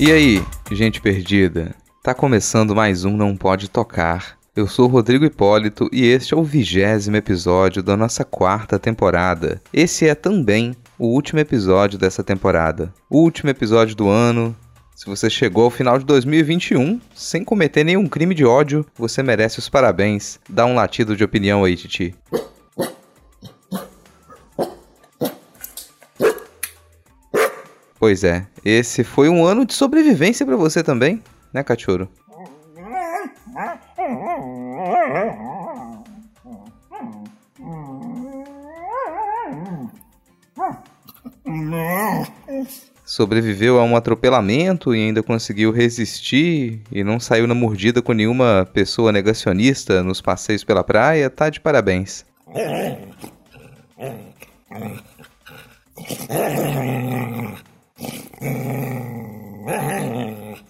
E aí, gente perdida? Tá começando mais um Não Pode Tocar. Eu sou Rodrigo Hipólito e este é o vigésimo episódio da nossa quarta temporada. Esse é também o último episódio dessa temporada. O último episódio do ano. Se você chegou ao final de 2021 sem cometer nenhum crime de ódio, você merece os parabéns. Dá um latido de opinião aí, Titi. Pois é, esse foi um ano de sobrevivência para você também, né, cachorro? Sobreviveu a um atropelamento e ainda conseguiu resistir e não saiu na mordida com nenhuma pessoa negacionista nos passeios pela praia, tá de parabéns.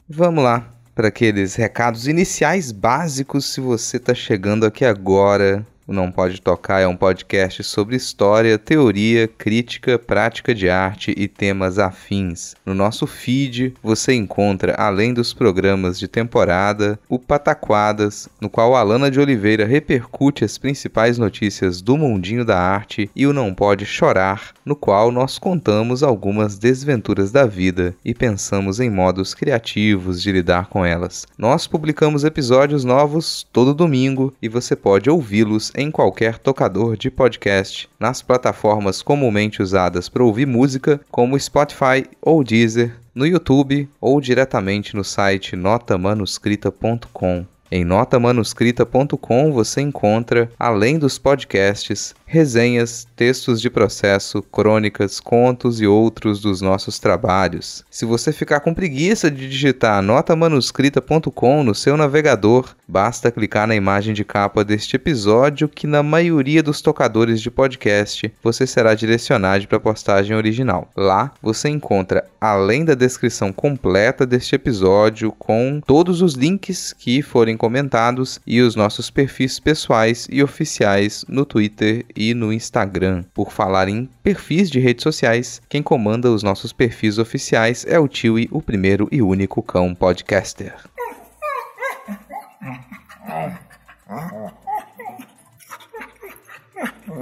Vamos lá para aqueles recados iniciais básicos se você está chegando aqui agora o Não Pode Tocar é um podcast sobre história, teoria, crítica, prática de arte e temas afins. No nosso feed você encontra, além dos programas de temporada, o Pataquadas, no qual Alana de Oliveira repercute as principais notícias do mundinho da arte, e o Não Pode Chorar, no qual nós contamos algumas desventuras da vida e pensamos em modos criativos de lidar com elas. Nós publicamos episódios novos todo domingo e você pode ouvi-los em qualquer tocador de podcast, nas plataformas comumente usadas para ouvir música, como Spotify ou Deezer, no YouTube ou diretamente no site notamanuscrita.com. Em notamanuscrita.com você encontra, além dos podcasts, resenhas, textos de processo, crônicas, contos e outros dos nossos trabalhos. Se você ficar com preguiça de digitar notamanuscrita.com no seu navegador, basta clicar na imagem de capa deste episódio que na maioria dos tocadores de podcast você será direcionado para a postagem original. Lá você encontra, além da descrição completa deste episódio com todos os links que forem comentados e os nossos perfis pessoais e oficiais no Twitter e no Instagram. Por falar em perfis de redes sociais, quem comanda os nossos perfis oficiais é o Tiwi, o primeiro e único cão podcaster.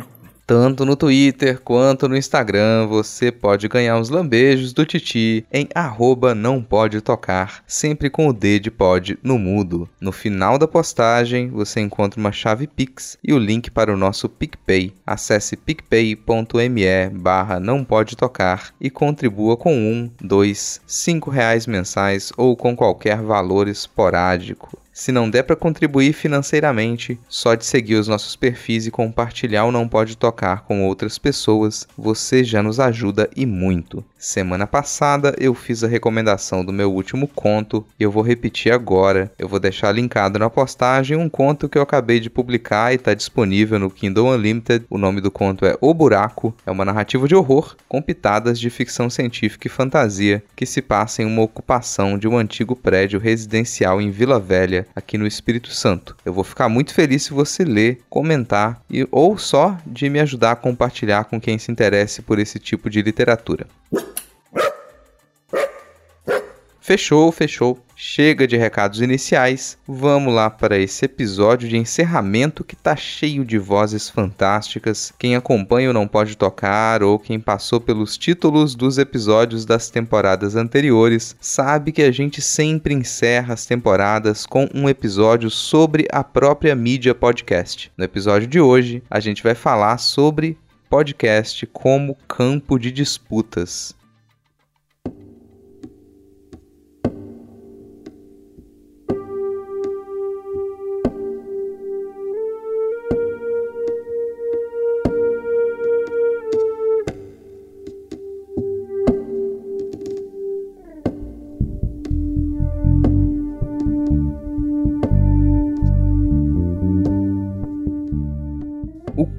Tanto no Twitter quanto no Instagram você pode ganhar uns lambejos do Titi em arroba não pode tocar, sempre com o D de pod no mudo. No final da postagem você encontra uma chave Pix e o link para o nosso PicPay. Acesse picpay.me barra não pode tocar e contribua com um, dois, cinco reais mensais ou com qualquer valor esporádico. Se não der para contribuir financeiramente, só de seguir os nossos perfis e compartilhar o Não Pode Tocar com outras pessoas, você já nos ajuda e muito. Semana passada eu fiz a recomendação do meu último conto e eu vou repetir agora. Eu vou deixar linkado na postagem um conto que eu acabei de publicar e está disponível no Kindle Unlimited. O nome do conto é O Buraco. É uma narrativa de horror com pitadas de ficção científica e fantasia que se passa em uma ocupação de um antigo prédio residencial em Vila Velha, aqui no Espírito Santo. Eu vou ficar muito feliz se você ler, comentar e ou só de me ajudar a compartilhar com quem se interesse por esse tipo de literatura. Fechou, fechou. Chega de recados iniciais. Vamos lá para esse episódio de encerramento que tá cheio de vozes fantásticas. Quem acompanha o Não Pode Tocar ou quem passou pelos títulos dos episódios das temporadas anteriores sabe que a gente sempre encerra as temporadas com um episódio sobre a própria mídia podcast. No episódio de hoje, a gente vai falar sobre podcast como campo de disputas.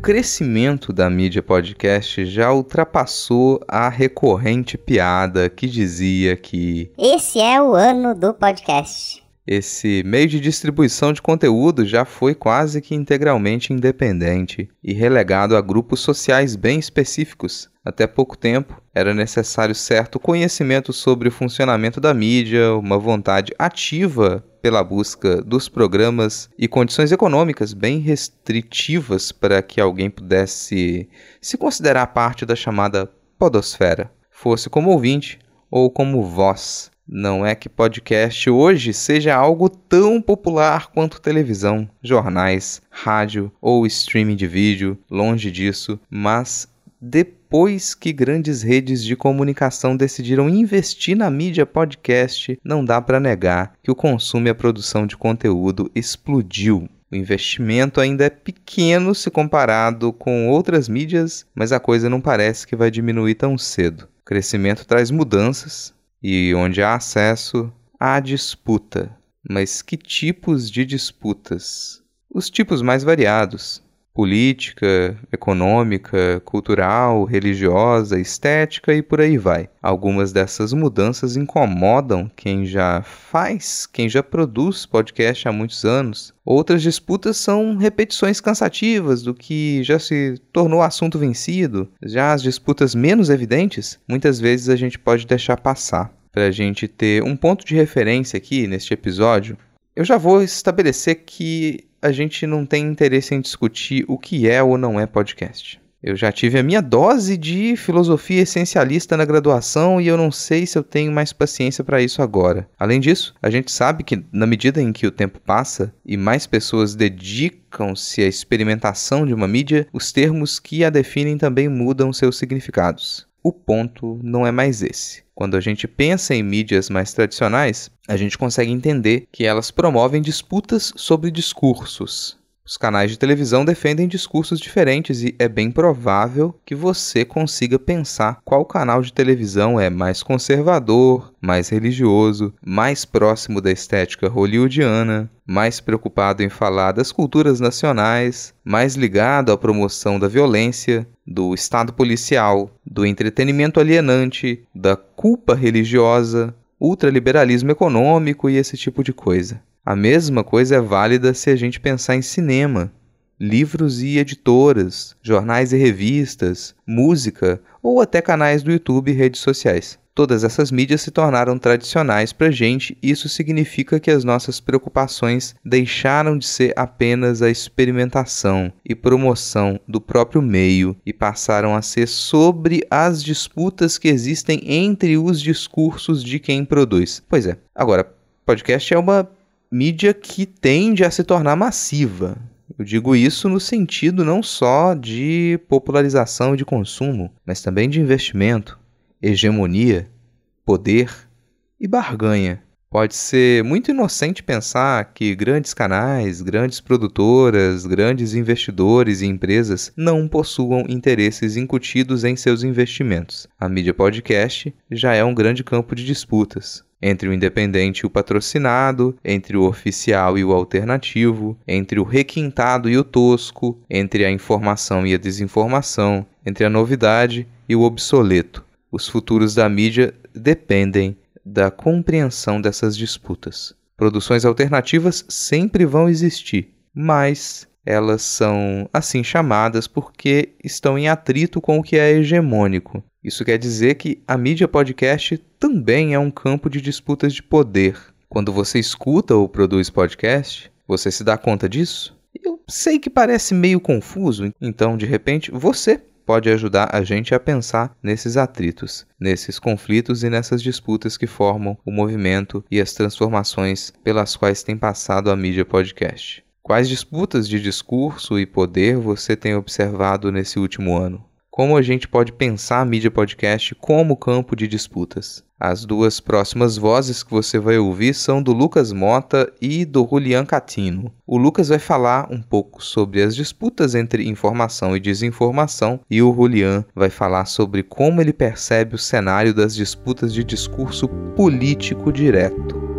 Crescimento da mídia podcast já ultrapassou a recorrente piada que dizia que esse é o ano do podcast. Esse meio de distribuição de conteúdo já foi quase que integralmente independente e relegado a grupos sociais bem específicos. Até pouco tempo, era necessário certo conhecimento sobre o funcionamento da mídia, uma vontade ativa pela busca dos programas e condições econômicas bem restritivas para que alguém pudesse se considerar parte da chamada podosfera, fosse como ouvinte ou como voz não é que podcast hoje seja algo tão popular quanto televisão, jornais, rádio ou streaming de vídeo, longe disso, mas depois que grandes redes de comunicação decidiram investir na mídia podcast, não dá para negar que o consumo e a produção de conteúdo explodiu. O investimento ainda é pequeno se comparado com outras mídias, mas a coisa não parece que vai diminuir tão cedo. O crescimento traz mudanças, e onde há acesso, há disputa. Mas que tipos de disputas? Os tipos mais variados: política, econômica, cultural, religiosa, estética e por aí vai. Algumas dessas mudanças incomodam quem já faz, quem já produz podcast há muitos anos. Outras disputas são repetições cansativas do que já se tornou assunto vencido. Já as disputas menos evidentes, muitas vezes a gente pode deixar passar para a gente ter um ponto de referência aqui neste episódio, eu já vou estabelecer que a gente não tem interesse em discutir o que é ou não é podcast. Eu já tive a minha dose de filosofia essencialista na graduação e eu não sei se eu tenho mais paciência para isso agora. Além disso, a gente sabe que, na medida em que o tempo passa e mais pessoas dedicam-se à experimentação de uma mídia, os termos que a definem também mudam seus significados. O ponto não é mais esse. Quando a gente pensa em mídias mais tradicionais, a gente consegue entender que elas promovem disputas sobre discursos. Os canais de televisão defendem discursos diferentes e é bem provável que você consiga pensar qual canal de televisão é mais conservador, mais religioso, mais próximo da estética hollywoodiana, mais preocupado em falar das culturas nacionais, mais ligado à promoção da violência, do Estado policial, do entretenimento alienante, da culpa religiosa, ultraliberalismo econômico e esse tipo de coisa. A mesma coisa é válida se a gente pensar em cinema, livros e editoras, jornais e revistas, música ou até canais do YouTube e redes sociais. Todas essas mídias se tornaram tradicionais para a gente, e isso significa que as nossas preocupações deixaram de ser apenas a experimentação e promoção do próprio meio e passaram a ser sobre as disputas que existem entre os discursos de quem produz. Pois é, agora, podcast é uma mídia que tende a se tornar massiva. Eu digo isso no sentido não só de popularização e de consumo, mas também de investimento, hegemonia, poder e barganha. Pode ser muito inocente pensar que grandes canais, grandes produtoras, grandes investidores e empresas não possuam interesses incutidos em seus investimentos. A mídia podcast já é um grande campo de disputas entre o independente e o patrocinado, entre o oficial e o alternativo, entre o requintado e o tosco, entre a informação e a desinformação, entre a novidade e o obsoleto. Os futuros da mídia dependem da compreensão dessas disputas. Produções alternativas sempre vão existir, mas elas são assim chamadas porque estão em atrito com o que é hegemônico. Isso quer dizer que a mídia podcast também é um campo de disputas de poder. Quando você escuta ou produz podcast, você se dá conta disso? Eu sei que parece meio confuso, então de repente você pode ajudar a gente a pensar nesses atritos, nesses conflitos e nessas disputas que formam o movimento e as transformações pelas quais tem passado a mídia podcast. Quais disputas de discurso e poder você tem observado nesse último ano? Como a gente pode pensar a mídia podcast como campo de disputas? As duas próximas vozes que você vai ouvir são do Lucas Mota e do Julian Catino. O Lucas vai falar um pouco sobre as disputas entre informação e desinformação, e o Julian vai falar sobre como ele percebe o cenário das disputas de discurso político direto.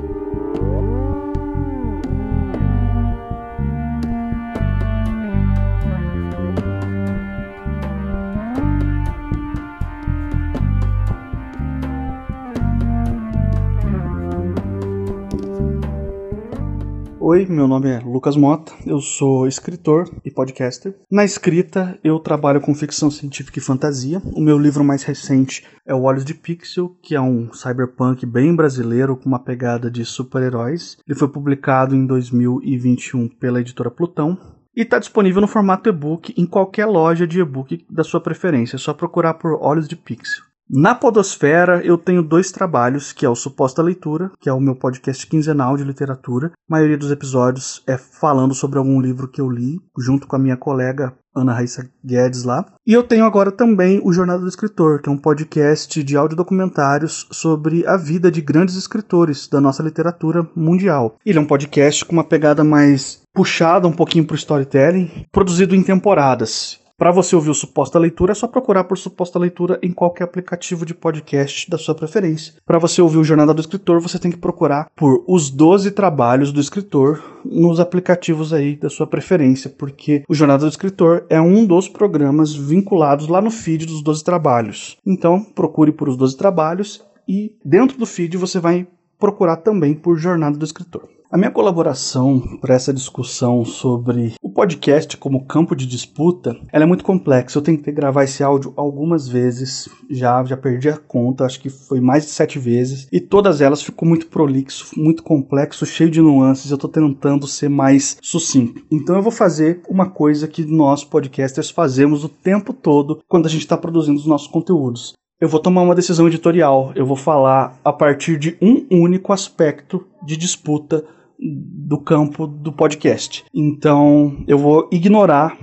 Oi, meu nome é Lucas Mota, eu sou escritor e podcaster. Na escrita, eu trabalho com ficção científica e fantasia. O meu livro mais recente é O Olhos de Pixel, que é um cyberpunk bem brasileiro com uma pegada de super-heróis. Ele foi publicado em 2021 pela editora Plutão. E está disponível no formato e-book em qualquer loja de e-book da sua preferência. É só procurar por Olhos de Pixel. Na Podosfera, eu tenho dois trabalhos, que é o Suposta Leitura, que é o meu podcast quinzenal de literatura. A maioria dos episódios é falando sobre algum livro que eu li, junto com a minha colega Ana Raíssa Guedes lá. E eu tenho agora também o Jornada do Escritor, que é um podcast de audiodocumentários sobre a vida de grandes escritores da nossa literatura mundial. Ele é um podcast com uma pegada mais puxada um pouquinho para o storytelling, produzido em temporadas. Para você ouvir o Suposta Leitura, é só procurar por Suposta Leitura em qualquer aplicativo de podcast da sua preferência. Para você ouvir o Jornada do Escritor, você tem que procurar por Os 12 Trabalhos do Escritor nos aplicativos aí da sua preferência, porque o Jornada do Escritor é um dos programas vinculados lá no feed dos 12 Trabalhos. Então, procure por Os 12 Trabalhos e dentro do feed você vai procurar também por Jornada do Escritor. A minha colaboração para essa discussão sobre o podcast como campo de disputa, ela é muito complexa. Eu tentei gravar esse áudio algumas vezes, já já perdi a conta, acho que foi mais de sete vezes, e todas elas ficou muito prolixo, muito complexo, cheio de nuances. Eu estou tentando ser mais sucinto. Então eu vou fazer uma coisa que nós podcasters fazemos o tempo todo quando a gente está produzindo os nossos conteúdos eu vou tomar uma decisão editorial. Eu vou falar a partir de um único aspecto de disputa do campo do podcast. Então, eu vou ignorar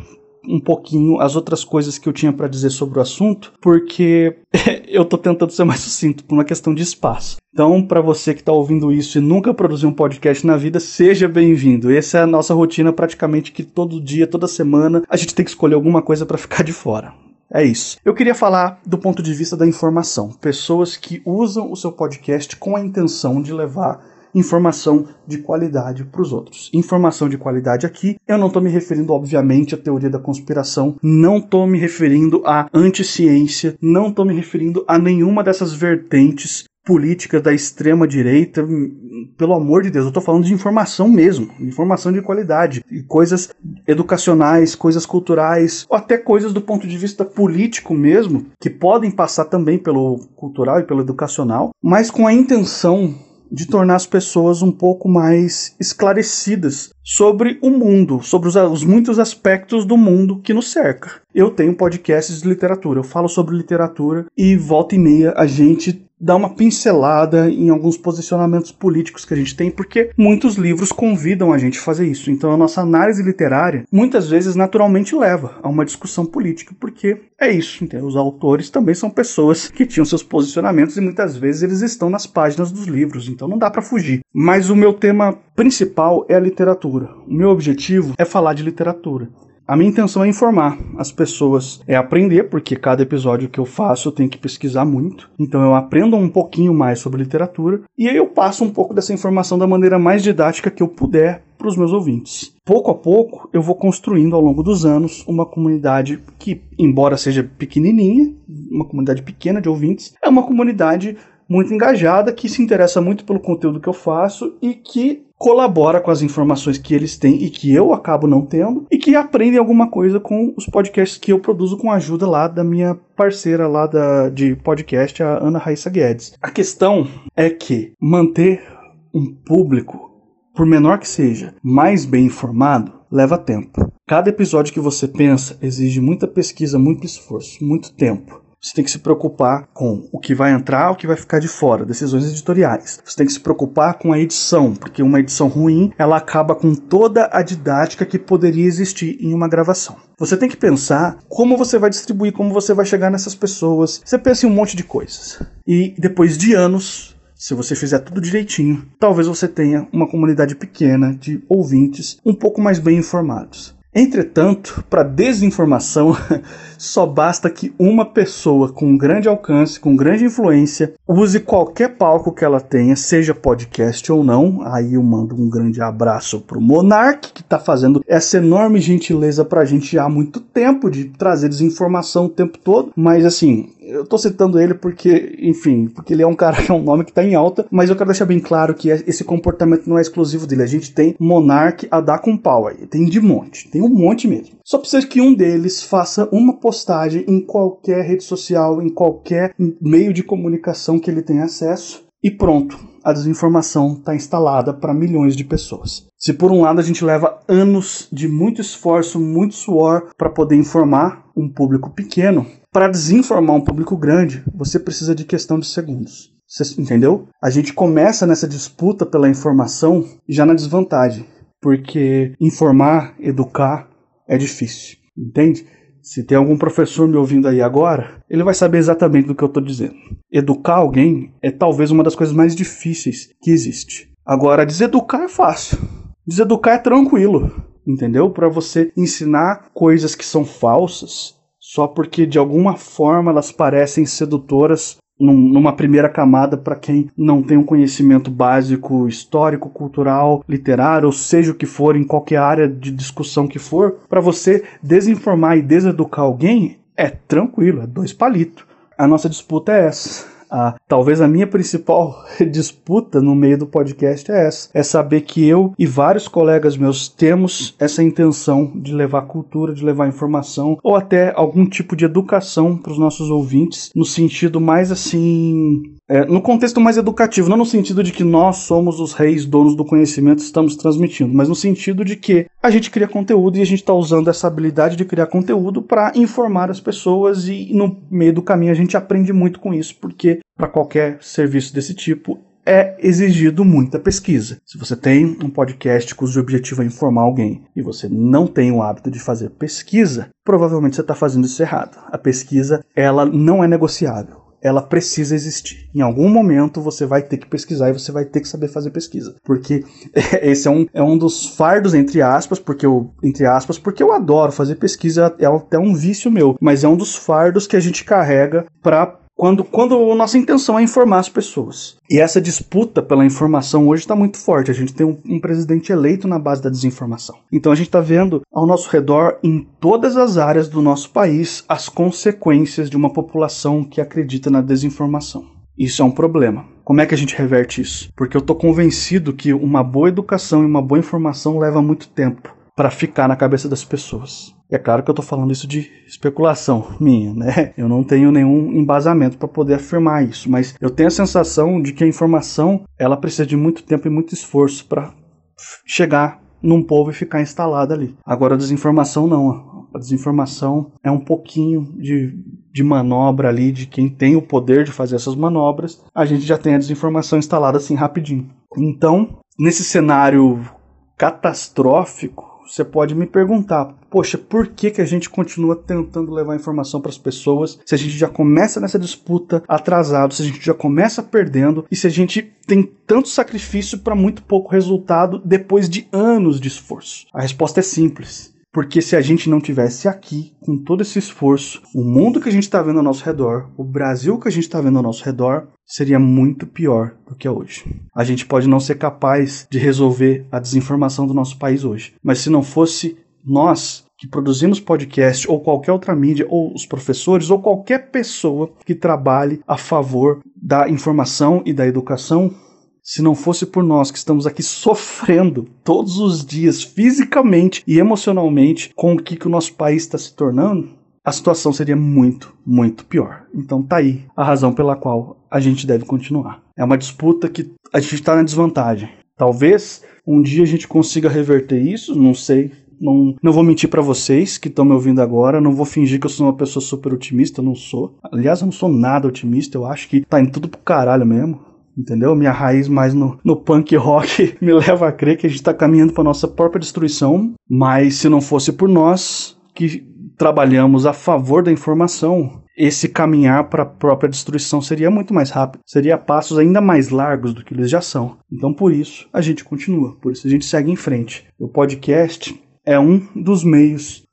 um pouquinho as outras coisas que eu tinha para dizer sobre o assunto, porque eu tô tentando ser mais sucinto por uma questão de espaço. Então, para você que está ouvindo isso e nunca produziu um podcast na vida, seja bem-vindo. Essa é a nossa rotina praticamente que todo dia, toda semana, a gente tem que escolher alguma coisa para ficar de fora. É isso. Eu queria falar do ponto de vista da informação. Pessoas que usam o seu podcast com a intenção de levar informação de qualidade para os outros. Informação de qualidade aqui, eu não estou me referindo, obviamente, à teoria da conspiração, não estou me referindo à anticiência, não estou me referindo a nenhuma dessas vertentes políticas da extrema direita, pelo amor de Deus, eu estou falando de informação mesmo, informação de qualidade, e coisas educacionais, coisas culturais, ou até coisas do ponto de vista político mesmo, que podem passar também pelo cultural e pelo educacional, mas com a intenção de tornar as pessoas um pouco mais esclarecidas sobre o mundo, sobre os, os, muitos aspectos do mundo que nos cerca. Eu tenho podcasts de literatura, eu falo sobre literatura e volta e meia a gente dar uma pincelada em alguns posicionamentos políticos que a gente tem, porque muitos livros convidam a gente a fazer isso. Então a nossa análise literária muitas vezes naturalmente leva a uma discussão política, porque é isso. Entendeu? Os autores também são pessoas que tinham seus posicionamentos e muitas vezes eles estão nas páginas dos livros, então não dá para fugir. Mas o meu tema principal é a literatura. O meu objetivo é falar de literatura. A minha intenção é informar as pessoas, é aprender, porque cada episódio que eu faço eu tenho que pesquisar muito. Então eu aprendo um pouquinho mais sobre literatura e aí eu passo um pouco dessa informação da maneira mais didática que eu puder para os meus ouvintes. Pouco a pouco eu vou construindo ao longo dos anos uma comunidade que, embora seja pequenininha, uma comunidade pequena de ouvintes, é uma comunidade muito engajada, que se interessa muito pelo conteúdo que eu faço e que colabora com as informações que eles têm e que eu acabo não tendo e que aprendem alguma coisa com os podcasts que eu produzo com a ajuda lá da minha parceira lá da, de podcast, a Ana Raíssa Guedes. A questão é que manter um público, por menor que seja, mais bem informado, leva tempo. Cada episódio que você pensa exige muita pesquisa, muito esforço, muito tempo. Você tem que se preocupar com o que vai entrar, o que vai ficar de fora, decisões editoriais. Você tem que se preocupar com a edição, porque uma edição ruim, ela acaba com toda a didática que poderia existir em uma gravação. Você tem que pensar como você vai distribuir, como você vai chegar nessas pessoas. Você pensa em um monte de coisas. E depois de anos, se você fizer tudo direitinho, talvez você tenha uma comunidade pequena de ouvintes um pouco mais bem informados. Entretanto, para desinformação, só basta que uma pessoa com grande alcance, com grande influência, use qualquer palco que ela tenha, seja podcast ou não. Aí eu mando um grande abraço pro Monark, que está fazendo essa enorme gentileza para a gente há muito tempo de trazer desinformação o tempo todo. Mas assim, Eu tô citando ele porque, enfim, porque ele é um cara que é um nome que tá em alta, mas eu quero deixar bem claro que esse comportamento não é exclusivo dele. A gente tem Monark a dar com pau aí. Tem de monte. Tem um monte mesmo. Só precisa que um deles faça uma postagem em qualquer rede social, em qualquer meio de comunicação que ele tenha acesso e pronto, a desinformação está instalada para milhões de pessoas. Se por um lado a gente leva anos de muito esforço, muito suor para poder informar um público pequeno, para desinformar um público grande, você precisa de questão de segundos. Entendeu? A gente começa nessa disputa pela informação já na desvantagem, porque informar, educar é difícil, entende? Se tem algum professor me ouvindo aí agora, ele vai saber exatamente do que eu estou dizendo. Educar alguém é talvez uma das coisas mais difíceis que existe. Agora, deseducar é fácil. Deseducar é tranquilo, entendeu? Para você ensinar coisas que são falsas só porque de alguma forma elas parecem sedutoras num, numa primeira camada para quem não tem um conhecimento básico histórico, cultural, literário, ou seja o que for, em qualquer área de discussão que for, para você desinformar e deseducar alguém é tranquilo, é dois palitos. A nossa disputa é essa a, talvez a minha principal disputa no meio do podcast é essa: é saber que eu e vários colegas meus temos essa intenção de levar cultura, de levar informação ou até algum tipo de educação para os nossos ouvintes, no sentido mais assim é, no contexto mais educativo, não no sentido de que nós somos os reis donos do conhecimento estamos transmitindo, mas no sentido de que a gente cria conteúdo e a gente está usando essa habilidade de criar conteúdo para informar as pessoas e no meio do caminho a gente aprende muito com isso, porque para qualquer serviço desse tipo é exigido muita pesquisa. Se você tem um podcast cujo objetivo é informar alguém e você não tem o hábito de fazer pesquisa, provavelmente você está fazendo isso errado. A pesquisa ela não é negociável ela precisa existir. Em algum momento você vai ter que pesquisar e você vai ter que saber fazer pesquisa. Porque esse é um, é um dos fardos, entre aspas, porque eu, entre aspas, porque eu adoro fazer pesquisa, é até um vício meu, mas é um dos fardos que a gente carrega para quando, quando a nossa intenção é informar as pessoas. E essa disputa pela informação hoje está muito forte. A gente tem um, um, presidente eleito na base da desinformação. Então a gente está vendo ao nosso redor, em todas as áreas do nosso país, as consequências de uma população que acredita na desinformação. Isso é um problema. Como é que a gente reverte isso? Porque eu estou convencido que uma boa educação e uma boa informação leva muito tempo para ficar na cabeça das pessoas. É claro que eu estou falando isso de especulação minha, né? Eu não tenho nenhum embasamento para poder afirmar isso, mas eu tenho a sensação de que a informação ela precisa de muito tempo e muito esforço para chegar num povo e ficar instalada ali. Agora a desinformação não. A desinformação é um pouquinho de, de manobra ali de quem tem o poder de fazer essas manobras. A gente já tem a desinformação instalada assim rapidinho. Então, nesse cenário catastrófico, você pode me perguntar, poxa, por que, que a gente continua tentando levar informação para as pessoas se a gente já começa nessa disputa atrasado, se a gente já começa perdendo e se a gente tem tanto sacrifício para muito pouco resultado depois de anos de esforço? A resposta é simples. Porque se a gente não tivesse aqui, com todo esse esforço, o mundo que a gente está vendo ao nosso redor, o Brasil que a gente está vendo ao nosso redor, seria muito pior do que é hoje. A gente pode não ser capaz de resolver a desinformação do nosso país hoje, mas se não fosse nós que produzimos podcast ou qualquer outra mídia, ou os professores, ou qualquer pessoa que trabalhe a favor da informação e da educação, se não fosse por nós que estamos aqui sofrendo todos os dias, fisicamente e emocionalmente, com o que, que o nosso país está se tornando, a situação seria muito, muito pior. Então tá aí a razão pela qual a gente deve continuar. É uma disputa que a gente está na desvantagem. Talvez um dia a gente consiga reverter isso, não sei. Não, não vou mentir para vocês que estão me ouvindo agora, não vou fingir que eu sou uma pessoa super otimista, não sou. Aliás, eu não sou nada otimista, eu acho que tá indo tudo pro caralho mesmo entendeu? Minha raiz mais no, no punk rock me leva a crer que a gente está caminhando para nossa própria destruição, mas se não fosse por nós que trabalhamos a favor da informação, esse caminhar para a própria destruição seria muito mais rápido, seria passos ainda mais largos do que eles já são. Então por isso a gente continua, por isso a gente segue em frente. O podcast é um dos meios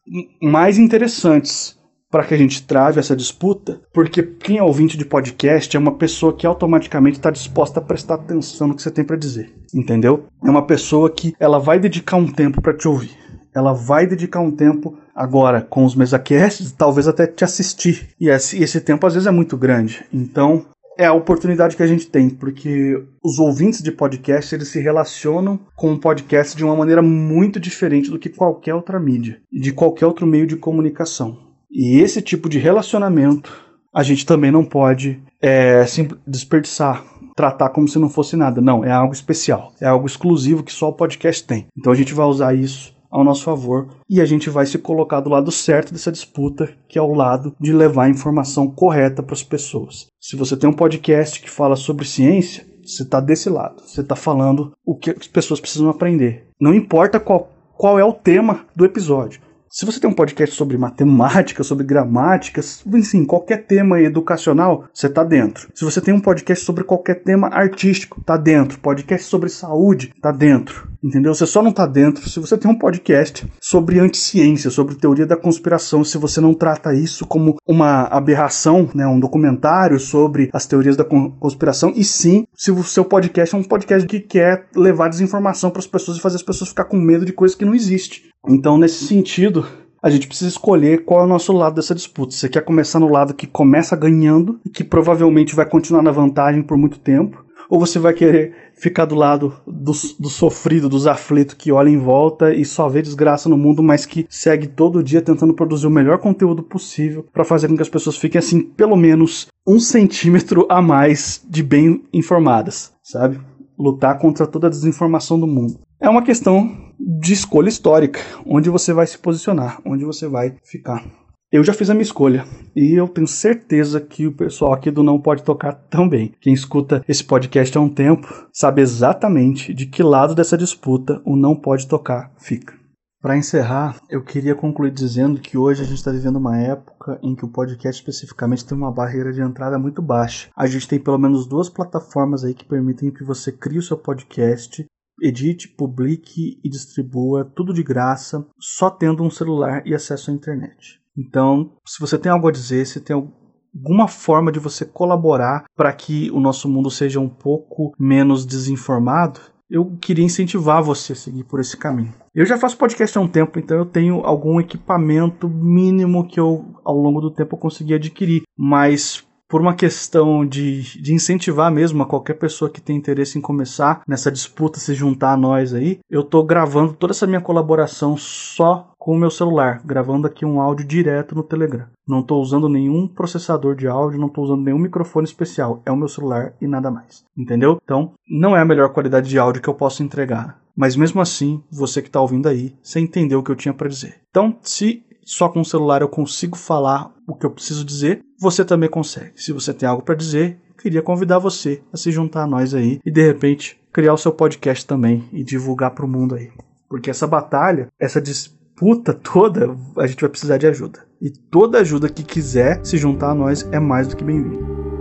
mais interessantes para que a gente trave essa disputa, porque quem é ouvinte de podcast é uma pessoa que automaticamente está disposta a prestar atenção no que você tem para dizer, entendeu? É uma pessoa que ela vai dedicar um tempo para te ouvir, ela vai dedicar um tempo Agora, com os mesacasts, talvez até te assistir. E esse, esse tempo às vezes é muito grande. Então, é a oportunidade que a gente tem, porque os ouvintes de podcast eles se relacionam com o podcast de uma maneira muito diferente do que qualquer outra mídia, de qualquer outro meio de comunicação. E esse tipo de relacionamento a gente também não pode é, desperdiçar, tratar como se não fosse nada. Não, é algo especial, é algo exclusivo que só o podcast tem. Então a gente vai usar isso ao nosso favor e a gente vai se colocar do lado certo dessa disputa, que é o lado de levar a informação correta para as pessoas. Se você tem um podcast que fala sobre ciência, você está desse lado. Você está falando o que as pessoas precisam aprender. Não importa qual, qual é o tema do episódio. Se você tem um podcast sobre matemática, sobre gramática, enfim, qualquer tema educacional, você está dentro. Se você tem um podcast sobre qualquer tema artístico, está dentro. Podcast sobre saúde, está dentro. Entendeu? Você só não está dentro se você tem um podcast sobre anticiência, sobre teoria da conspiração, se você não trata isso como uma aberração, né, um documentário sobre as teorias da conspiração, e sim se o seu podcast é um podcast que quer levar desinformação para as pessoas e fazer as pessoas ficar com medo de coisas que não existem. Então, nesse sentido, a gente precisa escolher qual é o nosso lado dessa disputa. Você quer começar no lado que começa ganhando e que provavelmente vai continuar na vantagem por muito tempo, ou você vai querer ficar do lado do, do sofrido, dos aflitos que olha em volta e só vê desgraça no mundo, mas que segue todo dia tentando produzir o melhor conteúdo possível para fazer com que as pessoas fiquem assim, pelo menos um centímetro a mais de bem informadas, sabe? Lutar contra toda a desinformação do mundo. É uma questão de escolha histórica, onde você vai se posicionar, onde você vai ficar. Eu já fiz a minha escolha e eu tenho certeza que o pessoal aqui do Não Pode Tocar também. Quem escuta esse podcast há um tempo sabe exatamente de que lado dessa disputa o Não Pode Tocar fica. Para encerrar, eu queria concluir dizendo que hoje a gente está vivendo uma época em que o podcast especificamente tem uma barreira de entrada muito baixa. A gente tem pelo menos duas plataformas aí que permitem que você crie o seu podcast edite, publique e distribua tudo de graça, só tendo um celular e acesso à internet. Então, se você tem algo a dizer, se tem alguma forma de você colaborar para que o nosso mundo seja um pouco menos desinformado, eu queria incentivar você a seguir por esse caminho. Eu já faço podcast há um tempo, então eu tenho algum equipamento mínimo que eu, ao longo do tempo, consegui adquirir. Mas por uma questão de, de incentivar mesmo a qualquer pessoa que tem interesse em começar nessa disputa, se juntar a nós aí, eu tô gravando toda essa minha colaboração só com o meu celular, gravando aqui um áudio direto no Telegram. Não estou usando nenhum processador de áudio, não estou usando nenhum microfone especial, é o meu celular e nada mais. Entendeu? Então, não é a melhor qualidade de áudio que eu posso entregar. Mas mesmo assim, você que está ouvindo aí, você entendeu o que eu tinha para dizer. Então, se só com o celular eu consigo falar o que eu preciso dizer, você também consegue. Se você tem algo para dizer, queria convidar você a se juntar a nós aí e de repente criar o seu podcast também e divulgar para o mundo aí. Porque essa batalha, essa disputa toda, a gente vai precisar de ajuda. E toda ajuda que quiser se juntar a nós é mais do que bem-vinda.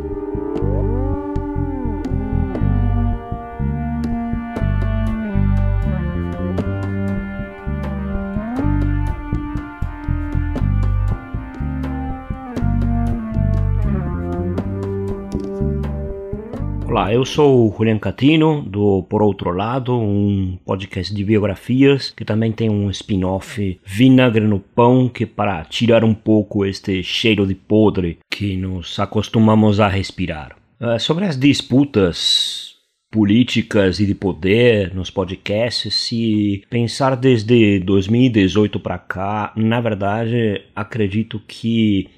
Olá, eu sou o Julian Catino, do Por Outro Lado, um podcast de biografias que também tem um spin-off Vinagre no Pão, que para tirar um pouco este cheiro de podre que nos acostumamos a respirar. Uh, sobre as disputas políticas e de poder nos podcasts, se pensar desde 2018 para cá, na verdade acredito que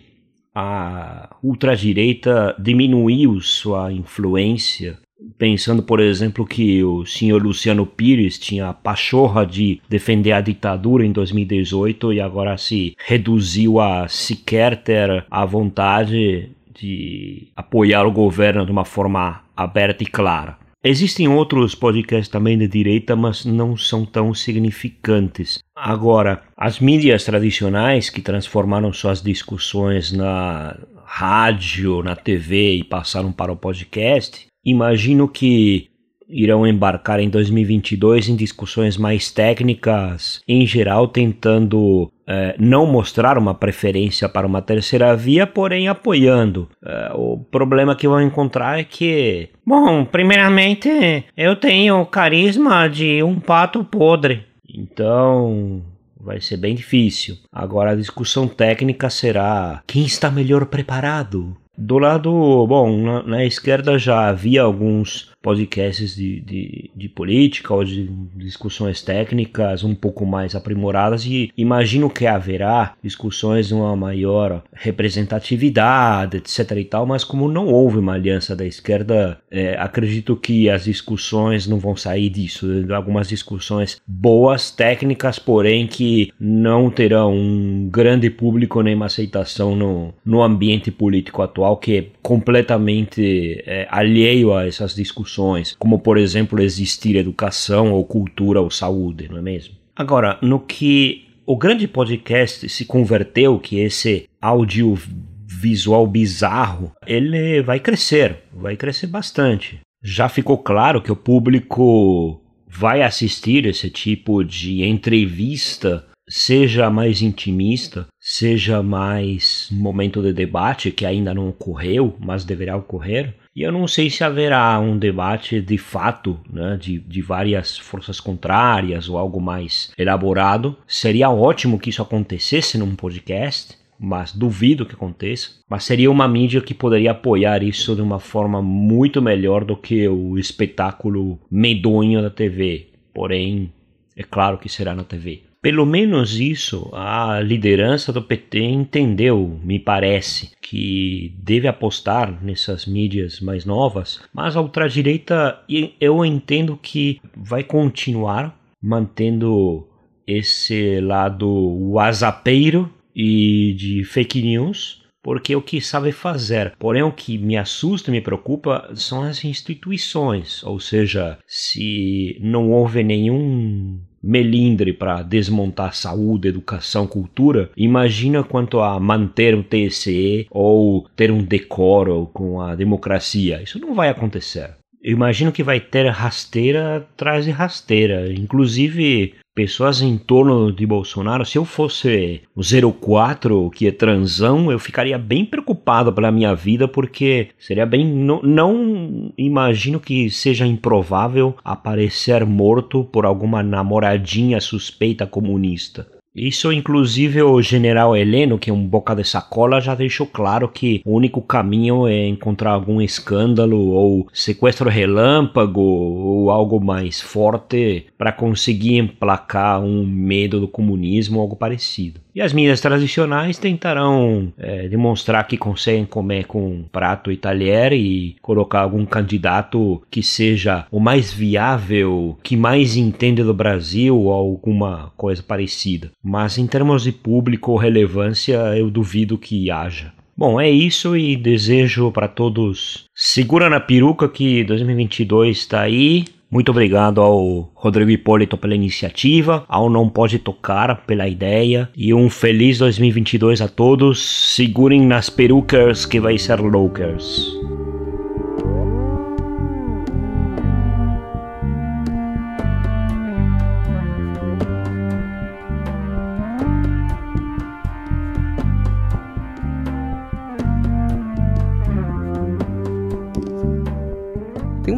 a ultradireita diminuiu sua influência, pensando, por exemplo, que o senhor Luciano Pires tinha a pachorra de defender a ditadura em 2018 e agora se reduziu a sequer ter a vontade de apoiar o governo de uma forma aberta e clara. Existem outros podcasts também de direita, mas não são tão significantes. Agora, as mídias tradicionais que transformaram suas discussões na rádio, na TV e passaram para o podcast, imagino que irão embarcar em 2022 em discussões mais técnicas, em geral tentando é, não mostrar uma preferência para uma terceira via, porém apoiando. É, o problema que vão encontrar é que, bom, primeiramente eu tenho o carisma de um pato podre, então vai ser bem difícil. Agora a discussão técnica será quem está melhor preparado. Do lado, bom, na, na esquerda já havia alguns podcasts de, de, de, política ou de discussões técnicas um pouco mais aprimoradas e imagino que haverá discussões de uma maior representatividade, etc e tal, mas como não houve uma aliança da esquerda, é, acredito que as discussões não vão sair disso. Algumas discussões boas, técnicas, porém que não terão um grande público nem uma aceitação no, no ambiente político atual que completamente é, alheio a essas discussões como por exemplo existir educação ou cultura ou saúde, não é mesmo? Agora, no que o grande podcast se converteu, que esse audiovisual bizarro, ele vai crescer, vai crescer bastante. Já ficou claro que o público vai assistir esse tipo de entrevista, seja mais intimista, seja mais momento de debate, que ainda não ocorreu, mas deverá ocorrer, e eu não sei se haverá um debate de fato, né, de, de várias forças contrárias ou algo mais elaborado. Seria ótimo que isso acontecesse num podcast, mas duvido que aconteça. Mas seria uma mídia que poderia apoiar isso de uma forma muito melhor do que o espetáculo medonho da TV. Porém, é claro que será na TV. Pelo menos isso a liderança do PT entendeu, me parece, que deve apostar nessas mídias mais novas, mas a ultradireita eu entendo que vai continuar mantendo esse lado whatsappeiro e de fake news, porque é o que sabe fazer. Porém, o que me assusta e me preocupa são as instituições, ou seja, se não houve nenhum melindre para desmontar saúde, educação, cultura, imagina quanto a manter o TSE ou ter um decoro com a democracia. Isso não vai acontecer. Eu imagino que vai ter rasteira atrás de rasteira. Inclusive, pessoas em torno de Bolsonaro, se eu fosse o 04, que é transão, eu ficaria bem preocupado pela minha vida, porque seria bem. Não, não imagino que seja improvável aparecer morto por alguma namoradinha suspeita comunista. Isso, inclusive, o general Heleno, que é um boca de sacola, já deixou claro que o único caminho é encontrar algum escândalo ou sequestro relâmpago ou algo mais forte para conseguir emplacar um medo do comunismo ou algo parecido. E as mídias tradicionais tentarão é, demonstrar que conseguem comer com prato e talher e colocar algum candidato que seja o mais viável, que mais entende do Brasil ou alguma coisa parecida. Mas em termos de público ou relevância, eu duvido que haja. Bom, é isso e desejo para todos segura na peruca que 2022 está aí. Muito obrigado ao Rodrigo Hipólito pela iniciativa, ao Não Pode Tocar pela ideia e um feliz 2022 a todos. Segurem nas perucas que vai ser loucas.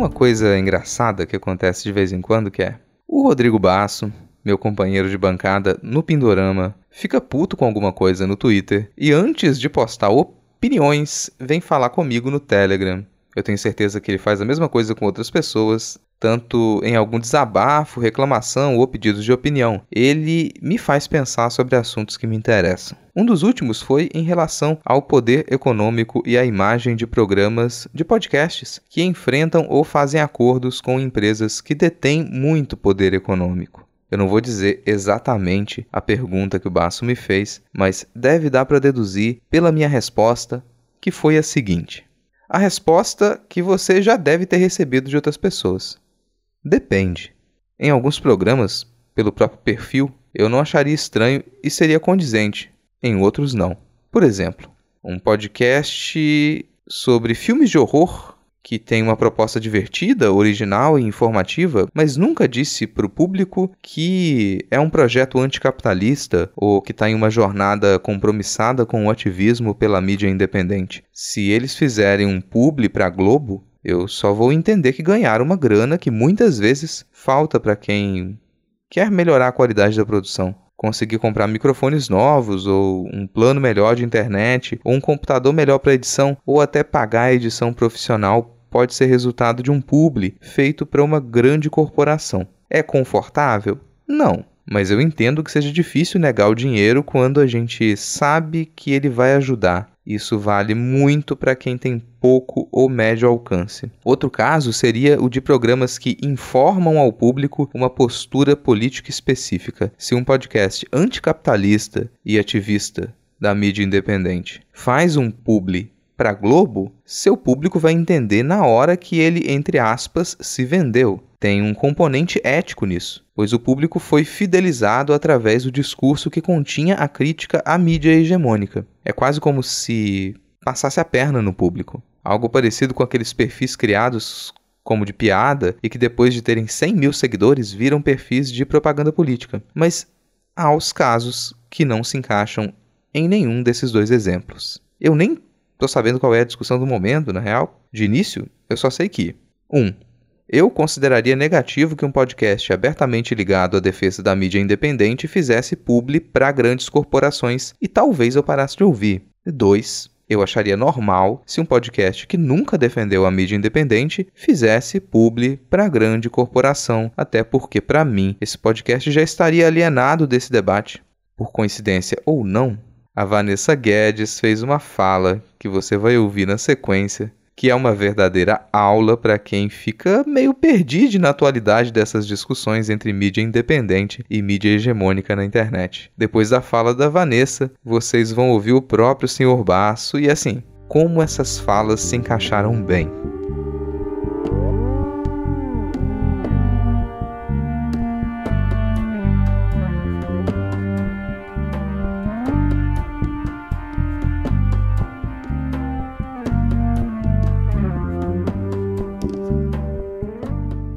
Uma coisa engraçada que acontece de vez em quando que é o Rodrigo Basso, meu companheiro de bancada no Pindorama, fica puto com alguma coisa no Twitter e antes de postar opiniões, vem falar comigo no Telegram. Eu tenho certeza que ele faz a mesma coisa com outras pessoas tanto em algum desabafo, reclamação ou pedidos de opinião. Ele me faz pensar sobre assuntos que me interessam. Um dos últimos foi em relação ao poder econômico e à imagem de programas de podcasts que enfrentam ou fazem acordos com empresas que detêm muito poder econômico. Eu não vou dizer exatamente a pergunta que o Baço me fez, mas deve dar para deduzir pela minha resposta, que foi a seguinte: a resposta que você já deve ter recebido de outras pessoas. Depende. Em alguns programas, pelo próprio perfil, eu não acharia estranho e seria condizente. Em outros, não. Por exemplo, um podcast sobre filmes de horror que tem uma proposta divertida, original e informativa, mas nunca disse para o público que é um projeto anticapitalista ou que está em uma jornada compromissada com o ativismo pela mídia independente. Se eles fizerem um publi para a Globo, eu só vou entender que ganharam uma grana que muitas vezes falta para quem quer melhorar a qualidade da produção. conseguir comprar microfones novos, ou um plano melhor de internet, ou um computador melhor para edição, ou até pagar a edição profissional pode ser resultado de um publi feito para uma grande corporação. É confortável? Não. Mas eu entendo que seja difícil negar o dinheiro quando a gente sabe que ele vai ajudar. Isso vale muito para quem tem pouco ou médio alcance. Outro caso seria o de programas que informam ao público uma postura política específica. Se um podcast anticapitalista e ativista da mídia independente faz um publi para Globo, seu público vai entender na hora que ele, entre aspas, se vendeu. Tem um componente ético nisso, pois o público foi fidelizado através do discurso que continha a crítica à mídia hegemônica. É quase como se passasse a perna no público. Algo parecido com aqueles perfis criados como de piada e que depois de terem 100 mil seguidores viram perfis de propaganda política. Mas há os casos que não se encaixam em nenhum desses dois exemplos. Eu nem Tô sabendo qual é a discussão do momento, na real. De início, eu só sei que 1. Um, eu consideraria negativo que um podcast abertamente ligado à defesa da mídia independente fizesse publi para grandes corporações e talvez eu parasse de ouvir. 2. Eu acharia normal se um podcast que nunca defendeu a mídia independente fizesse publi para grande corporação, até porque para mim esse podcast já estaria alienado desse debate. Por coincidência ou não, a Vanessa Guedes fez uma fala que você vai ouvir na sequência, que é uma verdadeira aula para quem fica meio perdido na atualidade dessas discussões entre mídia independente e mídia hegemônica na internet. Depois da fala da Vanessa, vocês vão ouvir o próprio Sr. Basso e assim, como essas falas se encaixaram bem.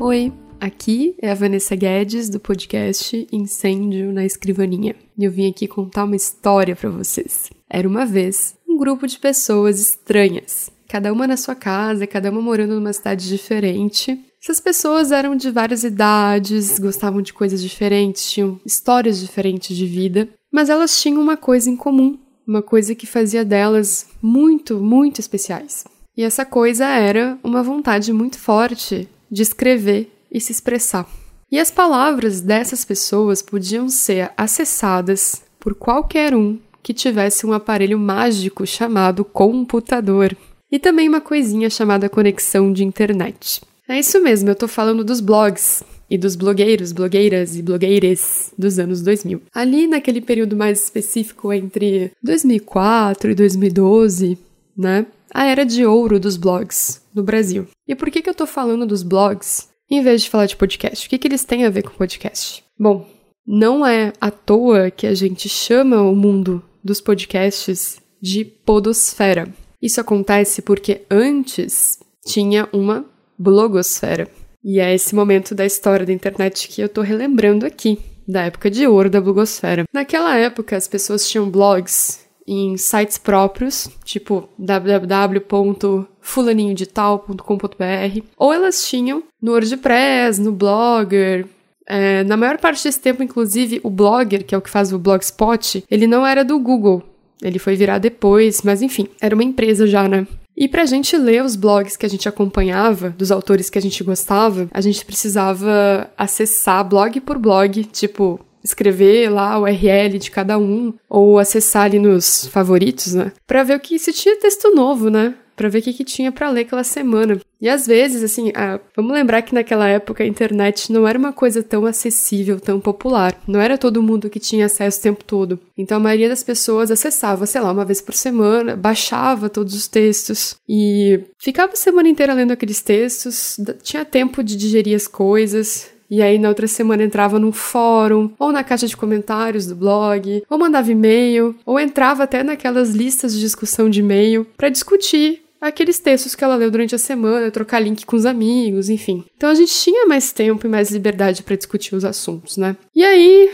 Oi, aqui é a Vanessa Guedes do podcast Incêndio na Escrivaninha. E eu vim aqui contar uma história para vocês. Era uma vez um grupo de pessoas estranhas, cada uma na sua casa, cada uma morando numa cidade diferente. Essas pessoas eram de várias idades, gostavam de coisas diferentes, tinham histórias diferentes de vida, mas elas tinham uma coisa em comum, uma coisa que fazia delas muito, muito especiais. E essa coisa era uma vontade muito forte de escrever e se expressar. E as palavras dessas pessoas podiam ser acessadas por qualquer um que tivesse um aparelho mágico chamado computador e também uma coisinha chamada conexão de internet. É isso mesmo, eu tô falando dos blogs e dos blogueiros, blogueiras e blogueires dos anos 2000. Ali naquele período mais específico entre 2004 e 2012, né? A era de ouro dos blogs no Brasil. E por que, que eu tô falando dos blogs em vez de falar de podcast? O que, que eles têm a ver com podcast? Bom, não é à toa que a gente chama o mundo dos podcasts de podosfera. Isso acontece porque antes tinha uma blogosfera. E é esse momento da história da internet que eu tô relembrando aqui, da época de ouro da blogosfera. Naquela época, as pessoas tinham blogs em sites próprios, tipo www.fulaninhodetal.com.br, ou elas tinham no WordPress, no Blogger. É, na maior parte desse tempo, inclusive, o Blogger, que é o que faz o Blogspot, ele não era do Google. Ele foi virar depois, mas enfim, era uma empresa já, né? E pra gente ler os blogs que a gente acompanhava, dos autores que a gente gostava, a gente precisava acessar blog por blog, tipo escrever lá o URL de cada um ou acessar ali nos favoritos, né? Para ver o que se tinha texto novo, né? Para ver o que, que tinha para ler aquela semana. E às vezes, assim, ah, vamos lembrar que naquela época a internet não era uma coisa tão acessível, tão popular. Não era todo mundo que tinha acesso o tempo todo. Então a maioria das pessoas acessava, sei lá, uma vez por semana, baixava todos os textos e ficava a semana inteira lendo aqueles textos, tinha tempo de digerir as coisas, e aí na outra semana entrava num fórum, ou na caixa de comentários do blog, ou mandava e-mail, ou entrava até naquelas listas de discussão de e-mail para discutir aqueles textos que ela leu durante a semana, trocar link com os amigos, enfim. Então a gente tinha mais tempo e mais liberdade para discutir os assuntos, né? E aí,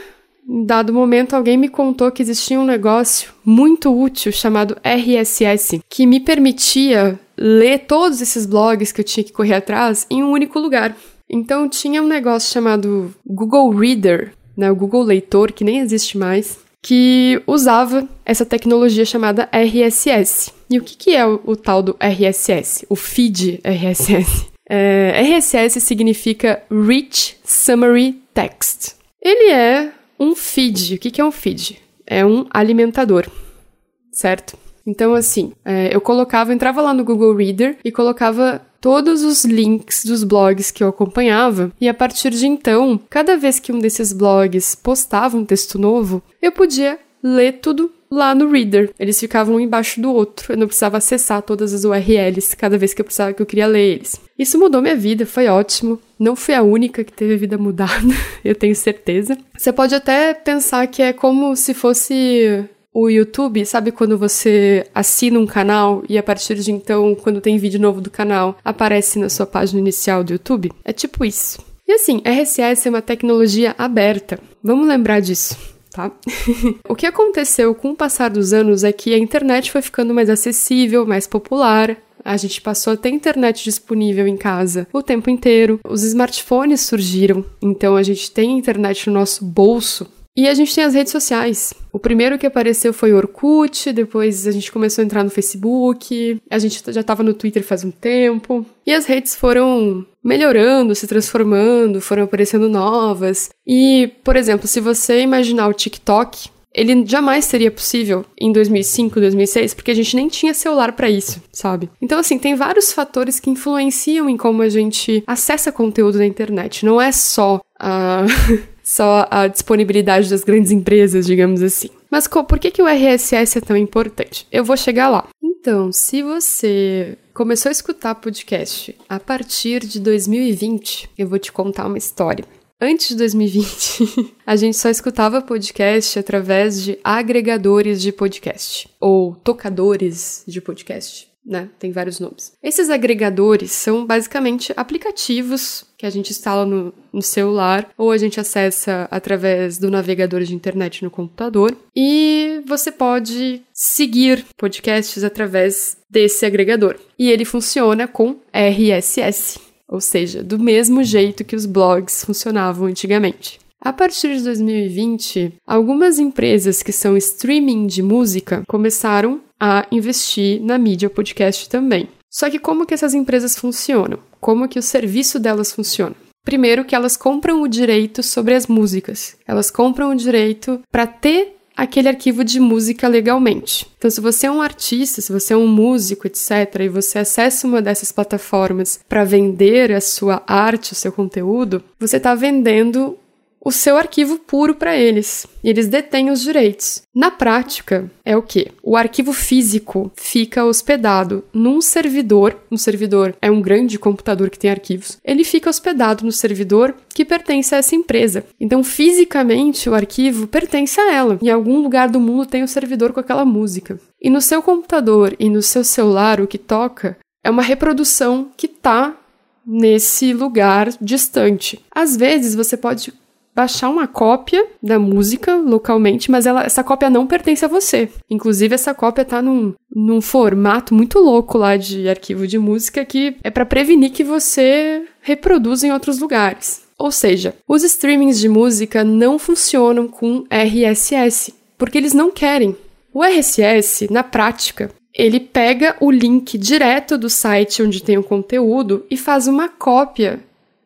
em dado momento, alguém me contou que existia um negócio muito útil chamado RSS, que me permitia ler todos esses blogs que eu tinha que correr atrás em um único lugar. Então tinha um negócio chamado Google Reader, né, o Google Leitor, que nem existe mais, que usava essa tecnologia chamada RSS. E o que, que é o, o tal do RSS? O feed RSS. É, RSS significa Rich Summary Text. Ele é um feed. O que, que é um feed? É um alimentador, certo? Então, assim, é, eu colocava, entrava lá no Google Reader e colocava todos os links dos blogs que eu acompanhava, e a partir de então, cada vez que um desses blogs postava um texto novo, eu podia ler tudo lá no Reader. Eles ficavam um embaixo do outro. Eu não precisava acessar todas as URLs cada vez que eu precisava que eu queria ler eles. Isso mudou minha vida, foi ótimo. Não fui a única que teve vida mudada, eu tenho certeza. Você pode até pensar que é como se fosse o YouTube, sabe quando você assina um canal e a partir de então, quando tem vídeo novo do canal, aparece na sua página inicial do YouTube? É tipo isso. E assim, RSS é uma tecnologia aberta. Vamos lembrar disso. Tá? o que aconteceu com o passar dos anos é que a internet foi ficando mais acessível, mais popular, a gente passou a ter internet disponível em casa o tempo inteiro. Os smartphones surgiram, então a gente tem internet no nosso bolso e a gente tem as redes sociais. O primeiro que apareceu foi o Orkut, depois a gente começou a entrar no Facebook, a gente já estava no Twitter faz um tempo. E as redes foram melhorando, se transformando, foram aparecendo novas. E, por exemplo, se você imaginar o TikTok, ele jamais seria possível em 2005, 2006, porque a gente nem tinha celular para isso, sabe? Então, assim, tem vários fatores que influenciam em como a gente acessa conteúdo na internet. Não é só a. só a disponibilidade das grandes empresas, digamos assim. Mas por que, que o RSS é tão importante? Eu vou chegar lá. Então, se você começou a escutar podcast a partir de 2020, eu vou te contar uma história. Antes de 2020, a gente só escutava podcast através de agregadores de podcast ou tocadores de podcast né? Tem vários nomes. Esses agregadores são basicamente aplicativos que a gente instala no, no, celular ou a gente acessa através do navegador de internet no computador. E você pode seguir podcasts através desse agregador. E ele funciona com RSS, ou seja, do mesmo jeito que os blogs funcionavam antigamente. A partir de 2020, algumas empresas que são streaming de música começaram a investir na mídia podcast também. Só que como que essas empresas funcionam? Como que o serviço delas funciona? Primeiro que elas compram o direito sobre as músicas. Elas compram o direito para ter aquele arquivo de música legalmente. Então, se você é um artista, se você é um músico, etc., e você acessa uma dessas plataformas para vender a sua arte, o seu conteúdo, você está vendendo o seu arquivo puro para eles. E eles detêm os direitos. Na prática, é o que? O arquivo físico fica hospedado num servidor. Um servidor é um grande computador que tem arquivos. Ele fica hospedado no servidor que pertence a essa empresa. Então, fisicamente, o arquivo pertence a ela. Em algum lugar do mundo tem um servidor com aquela música. E no seu computador e no seu celular, o que toca é uma reprodução que tá nesse lugar distante. Às vezes você pode baixar uma cópia da música localmente, mas ela, essa cópia não pertence a você. Inclusive, essa cópia tá num, num formato muito louco lá de arquivo de música que é para prevenir que você reproduza em outros lugares. Ou seja, os streamings de música não funcionam com RSS, porque eles não querem. O RSS, na prática, ele pega o link direto do site onde tem o conteúdo e faz uma cópia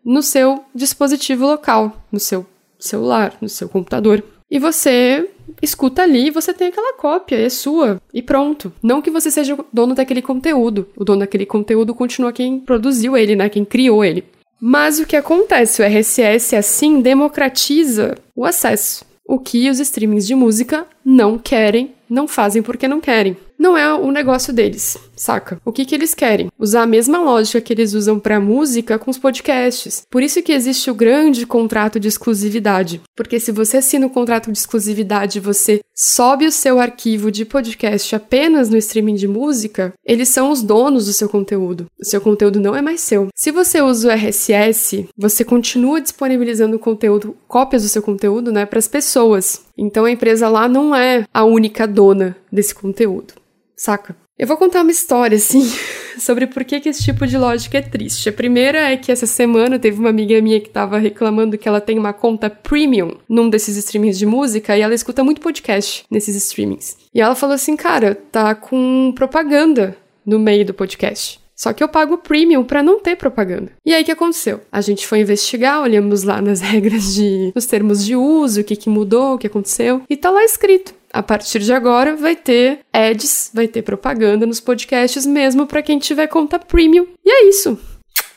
no seu dispositivo local, no seu celular, no seu computador. E você escuta ali, você tem aquela cópia, é sua, e pronto. Não que você seja o dono daquele conteúdo. O dono daquele conteúdo continua quem produziu ele, né? Quem criou ele. Mas o que acontece? O RSS assim democratiza o acesso. O que os streamings de música não querem, não fazem porque não querem não é o negócio deles, saca? O que que eles querem? Usar a mesma lógica que eles usam para música com os podcasts. Por isso que existe o grande contrato de exclusividade, porque se você assina o contrato de exclusividade, você sobe o seu arquivo de podcast apenas no streaming de música, eles são os donos do seu conteúdo. O seu conteúdo não é mais seu. Se você usa o RSS, você continua disponibilizando conteúdo, cópias do seu conteúdo, né, para as pessoas. Então a empresa lá não é a única dona desse conteúdo saca? Eu vou contar uma história, assim, sobre por que, que esse tipo de lógica é triste. A primeira é que essa semana teve uma amiga minha que tava reclamando que ela tem uma conta premium num desses streamings de música e ela escuta muito podcast nesses streamings. E ela falou assim, cara, tá com propaganda no meio do podcast. Só que eu pago premium para não ter propaganda. E aí o que aconteceu? A gente foi investigar, olhamos lá nas regras de nos termos de uso, o que que mudou, o que aconteceu, e tá lá escrito a partir de agora vai ter ads, vai ter propaganda nos podcasts mesmo para quem tiver conta premium. E é isso.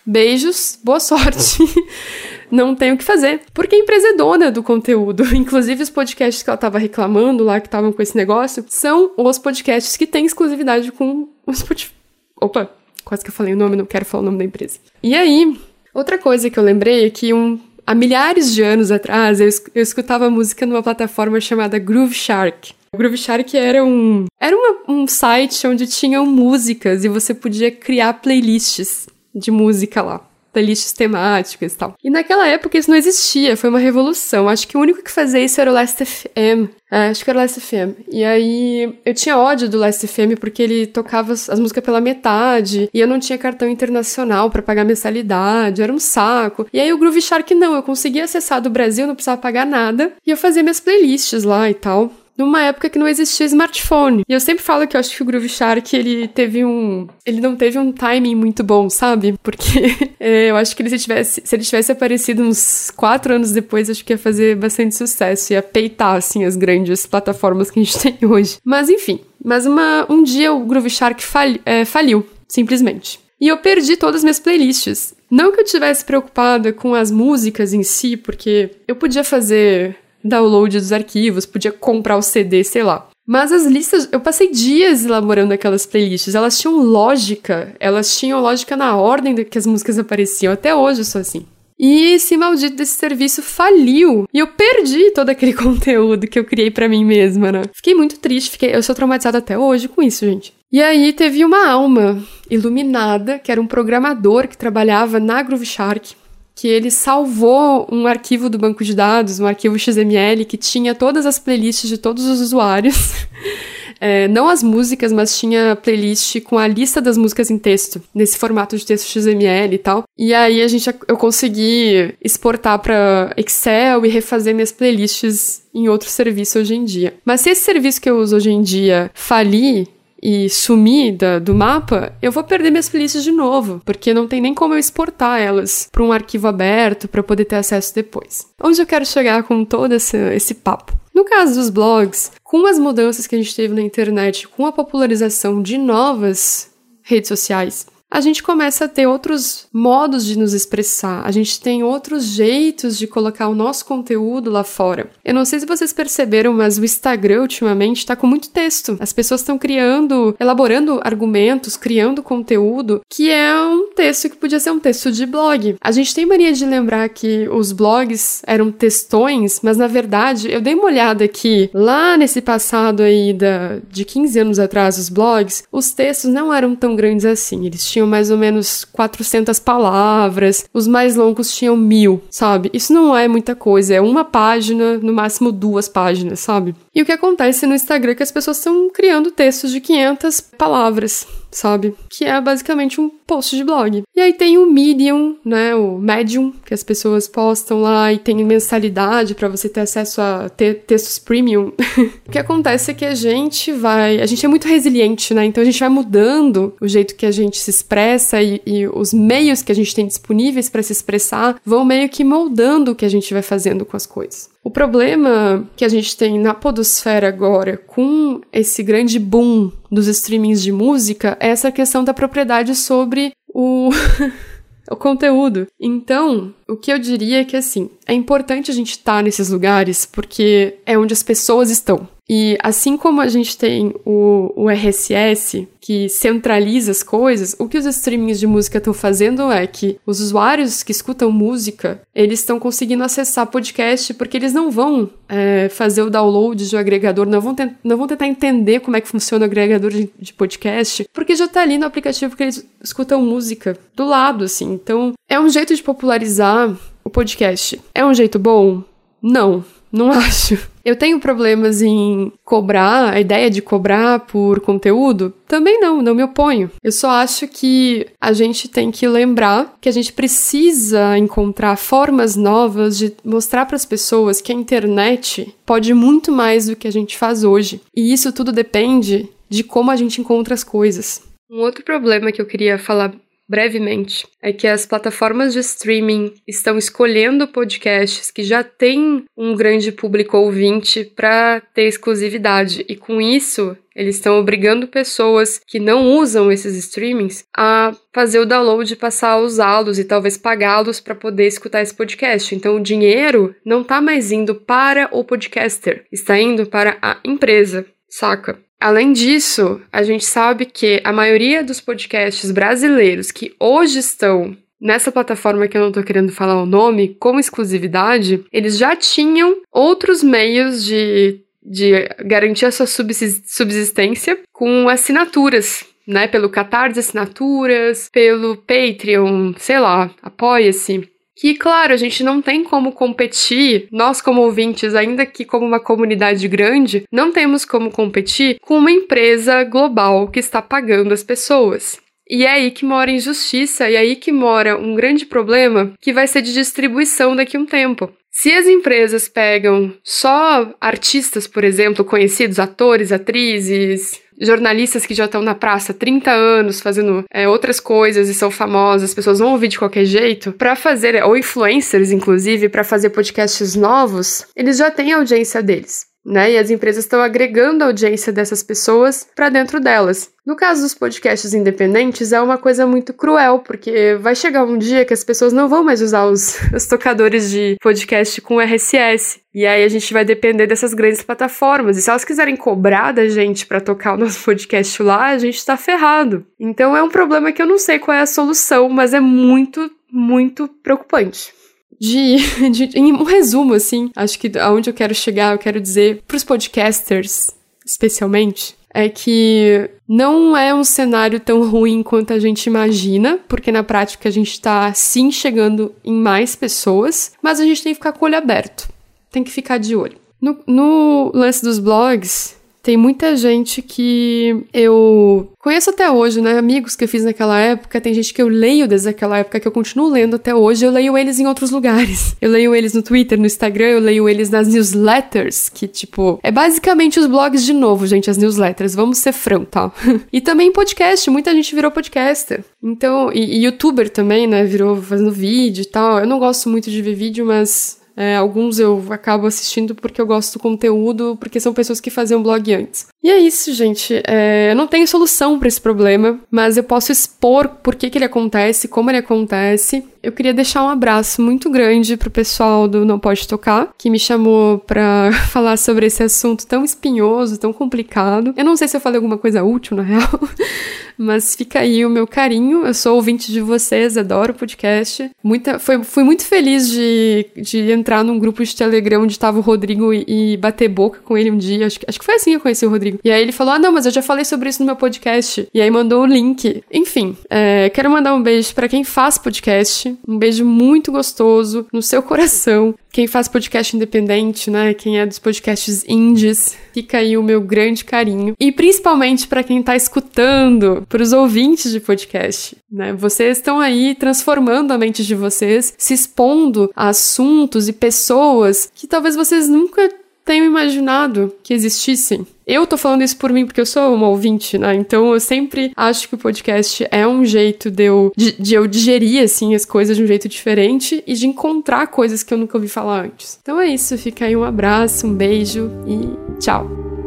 Beijos, boa sorte. Não tem o que fazer. Porque a empresa é dona do conteúdo. Inclusive, os podcasts que ela tava reclamando lá, que estavam com esse negócio, são os podcasts que têm exclusividade com o Spotify. Opa, quase que eu falei o nome, não quero falar o nome da empresa. E aí, outra coisa que eu lembrei é que um Há milhares de anos atrás, eu, eu escutava música numa plataforma chamada Groove Shark. O Groove Shark era um era uma, um site onde tinham músicas e você podia criar playlists de música lá playlists temáticas e tal. E naquela época isso não existia, foi uma revolução. Acho que o único que fazia isso era o Last FM. É, acho que era o Last FM. E aí eu tinha ódio do Last FM porque ele tocava as músicas pela metade e eu não tinha cartão internacional para pagar mensalidade, era um saco. E aí o Groove Shark não, eu conseguia acessar do Brasil, não precisava pagar nada e eu fazia minhas playlists lá e tal numa época que não existia smartphone. E eu sempre falo que eu acho que o Groove Shark, ele teve um... Ele não teve um timing muito bom, sabe? Porque é, eu acho que ele se, tivesse, se ele tivesse aparecido uns quatro anos depois, acho que ia fazer bastante sucesso. Ia peitar, assim, as grandes plataformas que a gente tem hoje. Mas, enfim. Mas uma, um dia o Groove Shark fali, é, faliu, simplesmente. E eu perdi todas as minhas playlists. Não que eu tivesse preocupada com as músicas em si, porque eu podia fazer download dos arquivos, podia comprar o CD, sei lá. Mas as listas, eu passei dias elaborando aquelas playlists. Elas tinham lógica, elas tinham lógica na ordem que as músicas apareciam. Até hoje eu sou assim. E esse maldito desse serviço faliu. E eu perdi todo aquele conteúdo que eu criei para mim mesma, né? Fiquei muito triste, fiquei, eu sou traumatizada até hoje com isso, gente. E aí teve uma alma iluminada, que era um programador que trabalhava na Groove Shark, que ele salvou um arquivo do banco de dados, um arquivo XML que tinha todas as playlists de todos os usuários. É, não as músicas, mas tinha playlist com a lista das músicas em texto, nesse formato de texto XML e tal. E aí a gente, eu consegui exportar para Excel e refazer minhas playlists em outro serviço hoje em dia. Mas se esse serviço que eu uso hoje em dia falir, e sumir da, do mapa, eu vou perder minhas playlists de novo, porque não tem nem como eu exportar elas para um arquivo aberto para poder ter acesso depois. Onde eu quero chegar com todo esse, esse papo? No caso dos blogs, com as mudanças que a gente teve na internet, com a popularização de novas redes sociais, a gente começa a ter outros modos de nos expressar, a gente tem outros jeitos de colocar o nosso conteúdo lá fora. Eu não sei se vocês perceberam, mas o Instagram ultimamente está com muito texto. As pessoas estão criando, elaborando argumentos, criando conteúdo que é um texto que podia ser um texto de blog. A gente tem mania de lembrar que os blogs eram textões, mas na verdade eu dei uma olhada aqui, lá nesse passado aí da, de 15 anos atrás, os blogs, os textos não eram tão grandes assim. Eles tinham tinham mais ou menos 400 palavras, os mais longos tinham mil, sabe? Isso não é muita coisa, é uma página, no máximo duas páginas, sabe? E o que acontece no Instagram é que as pessoas estão criando textos de 500 palavras, sabe? Que é basicamente um post de blog. E aí tem o Medium, né? O Medium, que as pessoas postam lá e tem mensalidade para você ter acesso a textos premium. o que acontece é que a gente vai. A gente é muito resiliente, né? Então a gente vai mudando o jeito que a gente se expressa e, e os meios que a gente tem disponíveis para se expressar vão meio que moldando o que a gente vai fazendo com as coisas. O problema que a gente tem na podosfera agora com esse grande boom dos streamings de música é essa questão da propriedade sobre o o conteúdo. Então, o que eu diria é que assim, é importante a gente estar tá nesses lugares porque é onde as pessoas estão. E assim como a gente tem o, o RSS, que centraliza as coisas, o que os streamings de música estão fazendo é que os usuários que escutam música, eles estão conseguindo acessar podcast porque eles não vão é, fazer o download de um agregador, não vão, não vão tentar entender como é que funciona o agregador de, de podcast, porque já está ali no aplicativo que eles escutam música do lado, assim. Então, é um jeito de popularizar o podcast. É um jeito bom? Não, não acho. Eu tenho problemas em cobrar, a ideia de cobrar por conteúdo? Também não, não me oponho. Eu só acho que a gente tem que lembrar que a gente precisa encontrar formas novas de mostrar para as pessoas que a internet pode muito mais do que a gente faz hoje. E isso tudo depende de como a gente encontra as coisas. Um outro problema que eu queria falar brevemente é que as plataformas de streaming estão escolhendo podcasts que já têm um grande público ouvinte para ter exclusividade e com isso eles estão obrigando pessoas que não usam esses streamings a fazer o download passar a usá-los e talvez pagá-los para poder escutar esse podcast. Então o dinheiro não está mais indo para o podcaster, está indo para a empresa, saca? Além disso, a gente sabe que a maioria dos podcasts brasileiros que hoje estão nessa plataforma que eu não tô querendo falar o nome, como exclusividade, eles já tinham outros meios de, de garantir a sua subsistência com assinaturas. Né, pelo Catarse Assinaturas, pelo Patreon, sei lá, apoia-se que, claro, a gente não tem como competir, nós como ouvintes, ainda que como uma comunidade grande, não temos como competir com uma empresa global que está pagando as pessoas. E é aí que mora injustiça, e é aí que mora um grande problema que vai ser de distribuição daqui a um tempo. Se as empresas pegam só artistas, por exemplo, conhecidos, atores, atrizes, jornalistas que já estão na praça há 30 anos fazendo é, outras coisas e são famosos, as pessoas vão ouvir de qualquer jeito, para fazer, ou influencers, inclusive, para fazer podcasts novos, eles já têm a audiência deles né? E as empresas estão agregando a audiência dessas pessoas para dentro delas. No caso dos podcasts independentes, é uma coisa muito cruel, porque vai chegar um dia que as pessoas não vão mais usar os, os tocadores de podcast com RSS. E aí a gente vai depender dessas grandes plataformas. E se elas quiserem cobrar da gente para tocar o nosso podcast lá, a gente tá ferrado. Então é um problema que eu não sei qual é a solução, mas é muito, muito preocupante de, de, em um resumo, assim, acho que aonde eu quero chegar, eu quero dizer para os podcasters, especialmente, é que não é um cenário tão ruim quanto a gente imagina, porque na prática a gente está sim chegando em mais pessoas, mas a gente tem que ficar com o olho aberto, tem que ficar de olho. No, no lance dos blogs, tem muita gente que eu conheço até hoje, né? Amigos que eu fiz naquela época, tem gente que eu leio desde aquela época, que eu continuo lendo até hoje. Eu leio eles em outros lugares. Eu leio eles no Twitter, no Instagram, eu leio eles nas newsletters, que, tipo, é basicamente os blogs de novo, gente, as newsletters. Vamos ser franco, tá? e também podcast, muita gente virou podcaster. Então, e, e youtuber também, né? Virou fazendo vídeo e tal. Eu não gosto muito de ver vídeo, mas é, alguns eu acabo assistindo porque eu gosto do conteúdo, porque são pessoas que faziam blog antes. E é isso, gente. É, eu não tenho solução para esse problema, mas eu posso expor por que, que ele acontece, como ele acontece. Eu queria deixar um abraço muito grande pro pessoal do Não Pode Tocar, que me chamou para falar sobre esse assunto tão espinhoso, tão complicado. Eu não sei se eu falei alguma coisa útil, na real, mas fica aí o meu carinho. Eu sou ouvinte de vocês, adoro o podcast. Muita, foi, fui muito feliz de, de entrar num grupo de Telegram onde tava o Rodrigo e, e bater boca com ele um dia. Acho, acho que foi assim que eu conheci o Rodrigo. E aí ele falou: Ah, não, mas eu já falei sobre isso no meu podcast. E aí mandou o link. Enfim, é, quero mandar um beijo para quem faz podcast. Um beijo muito gostoso no seu coração. Quem faz podcast independente, né? Quem é dos podcasts indies, fica aí o meu grande carinho. E principalmente para quem tá escutando, para os ouvintes de podcast, né? Vocês estão aí transformando a mente de vocês, se expondo a assuntos e pessoas que talvez vocês nunca tenham imaginado que existissem. Eu tô falando isso por mim porque eu sou uma ouvinte, né? Então eu sempre acho que o podcast é um jeito de eu, de, de, eu digerir, assim, as coisas de um jeito diferente e de encontrar coisas que eu nunca ouvi falar antes. Então é isso, fica aí um abraço, um beijo e tchau!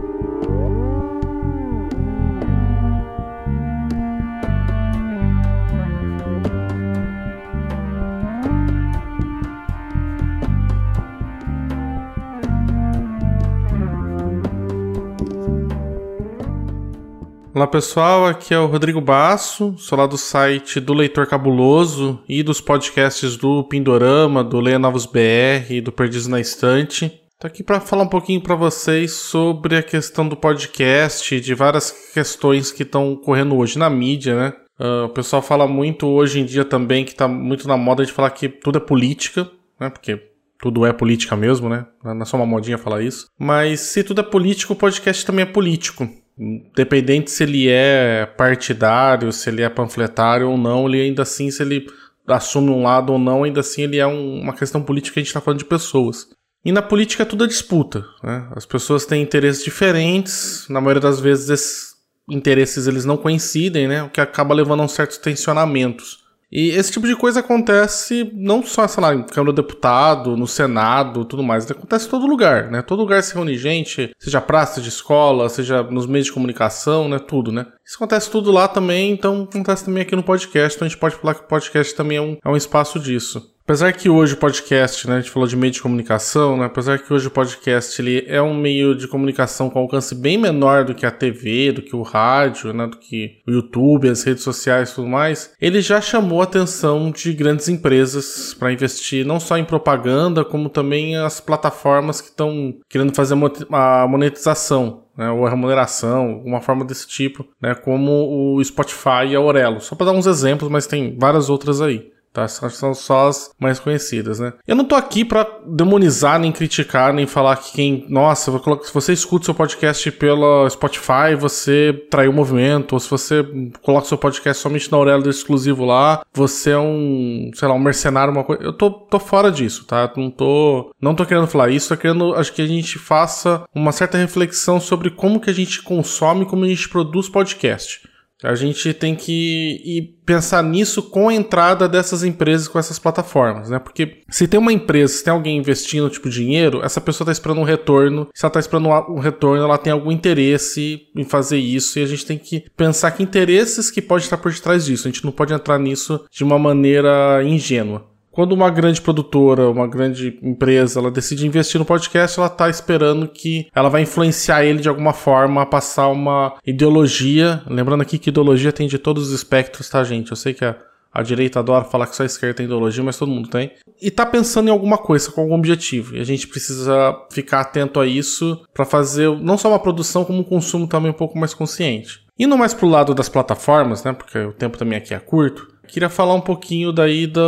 Olá pessoal, aqui é o Rodrigo Basso, sou lá do site do Leitor Cabuloso e dos podcasts do Pindorama, do Leia Novos BR, do Perdidos na Estante. Tô aqui para falar um pouquinho para vocês sobre a questão do podcast e de várias questões que estão ocorrendo hoje na mídia, né? Uh, o pessoal fala muito hoje em dia também que tá muito na moda de falar que tudo é política, né? Porque tudo é política mesmo, né? Não é só uma modinha falar isso. Mas se tudo é político, o podcast também é político. Independente se ele é partidário, se ele é panfletário ou não, ele ainda assim, se ele assume um lado ou não, ainda assim ele é um, uma questão política a gente está falando de pessoas. E na política tudo é disputa. Né? As pessoas têm interesses diferentes, na maioria das vezes esses interesses eles não coincidem, né? o que acaba levando a uns certos tensionamentos. E esse tipo de coisa acontece não só, sei lá, em Câmara do Deputado, no Senado, tudo mais. Acontece em todo lugar, né? Todo lugar se reúne gente, seja praça de escola, seja nos meios de comunicação, né? Tudo, né? Isso acontece tudo lá também, então acontece também aqui no podcast. Então a gente pode falar que o podcast também é um, é um espaço disso. Apesar que hoje o podcast, né, a gente falou de meio de comunicação, né, apesar que hoje o podcast ele é um meio de comunicação com alcance bem menor do que a TV, do que o rádio, né, do que o YouTube, as redes sociais e tudo mais, ele já chamou a atenção de grandes empresas para investir não só em propaganda, como também as plataformas que estão querendo fazer a monetização né, ou a remuneração, uma forma desse tipo, né, como o Spotify e a Aurelo. Só para dar uns exemplos, mas tem várias outras aí tá? São só as mais conhecidas, né? Eu não tô aqui para demonizar, nem criticar, nem falar que quem, nossa, se você escuta seu podcast pela Spotify, você traiu o movimento, ou se você coloca seu podcast somente na Aurelo exclusivo lá, você é um, sei lá, um mercenário, uma coisa. Eu tô, tô fora disso, tá? Não tô, não tô querendo falar isso, tô querendo, acho que a gente faça uma certa reflexão sobre como que a gente consome, como a gente produz podcast. A gente tem que ir pensar nisso com a entrada dessas empresas com essas plataformas, né? Porque se tem uma empresa, se tem alguém investindo tipo dinheiro, essa pessoa está esperando um retorno. Se ela está esperando um retorno, ela tem algum interesse em fazer isso e a gente tem que pensar que interesses que pode estar por detrás disso. A gente não pode entrar nisso de uma maneira ingênua. Quando uma grande produtora, uma grande empresa, ela decide investir no podcast, ela está esperando que ela vai influenciar ele de alguma forma a passar uma ideologia. Lembrando aqui que ideologia tem de todos os espectros, tá, gente? Eu sei que a, a direita adora falar que só a esquerda tem ideologia, mas todo mundo tem. E tá pensando em alguma coisa, com algum objetivo. E a gente precisa ficar atento a isso para fazer não só uma produção, como um consumo também um pouco mais consciente. Indo mais pro lado das plataformas, né? Porque o tempo também aqui é curto. Queria falar um pouquinho daí da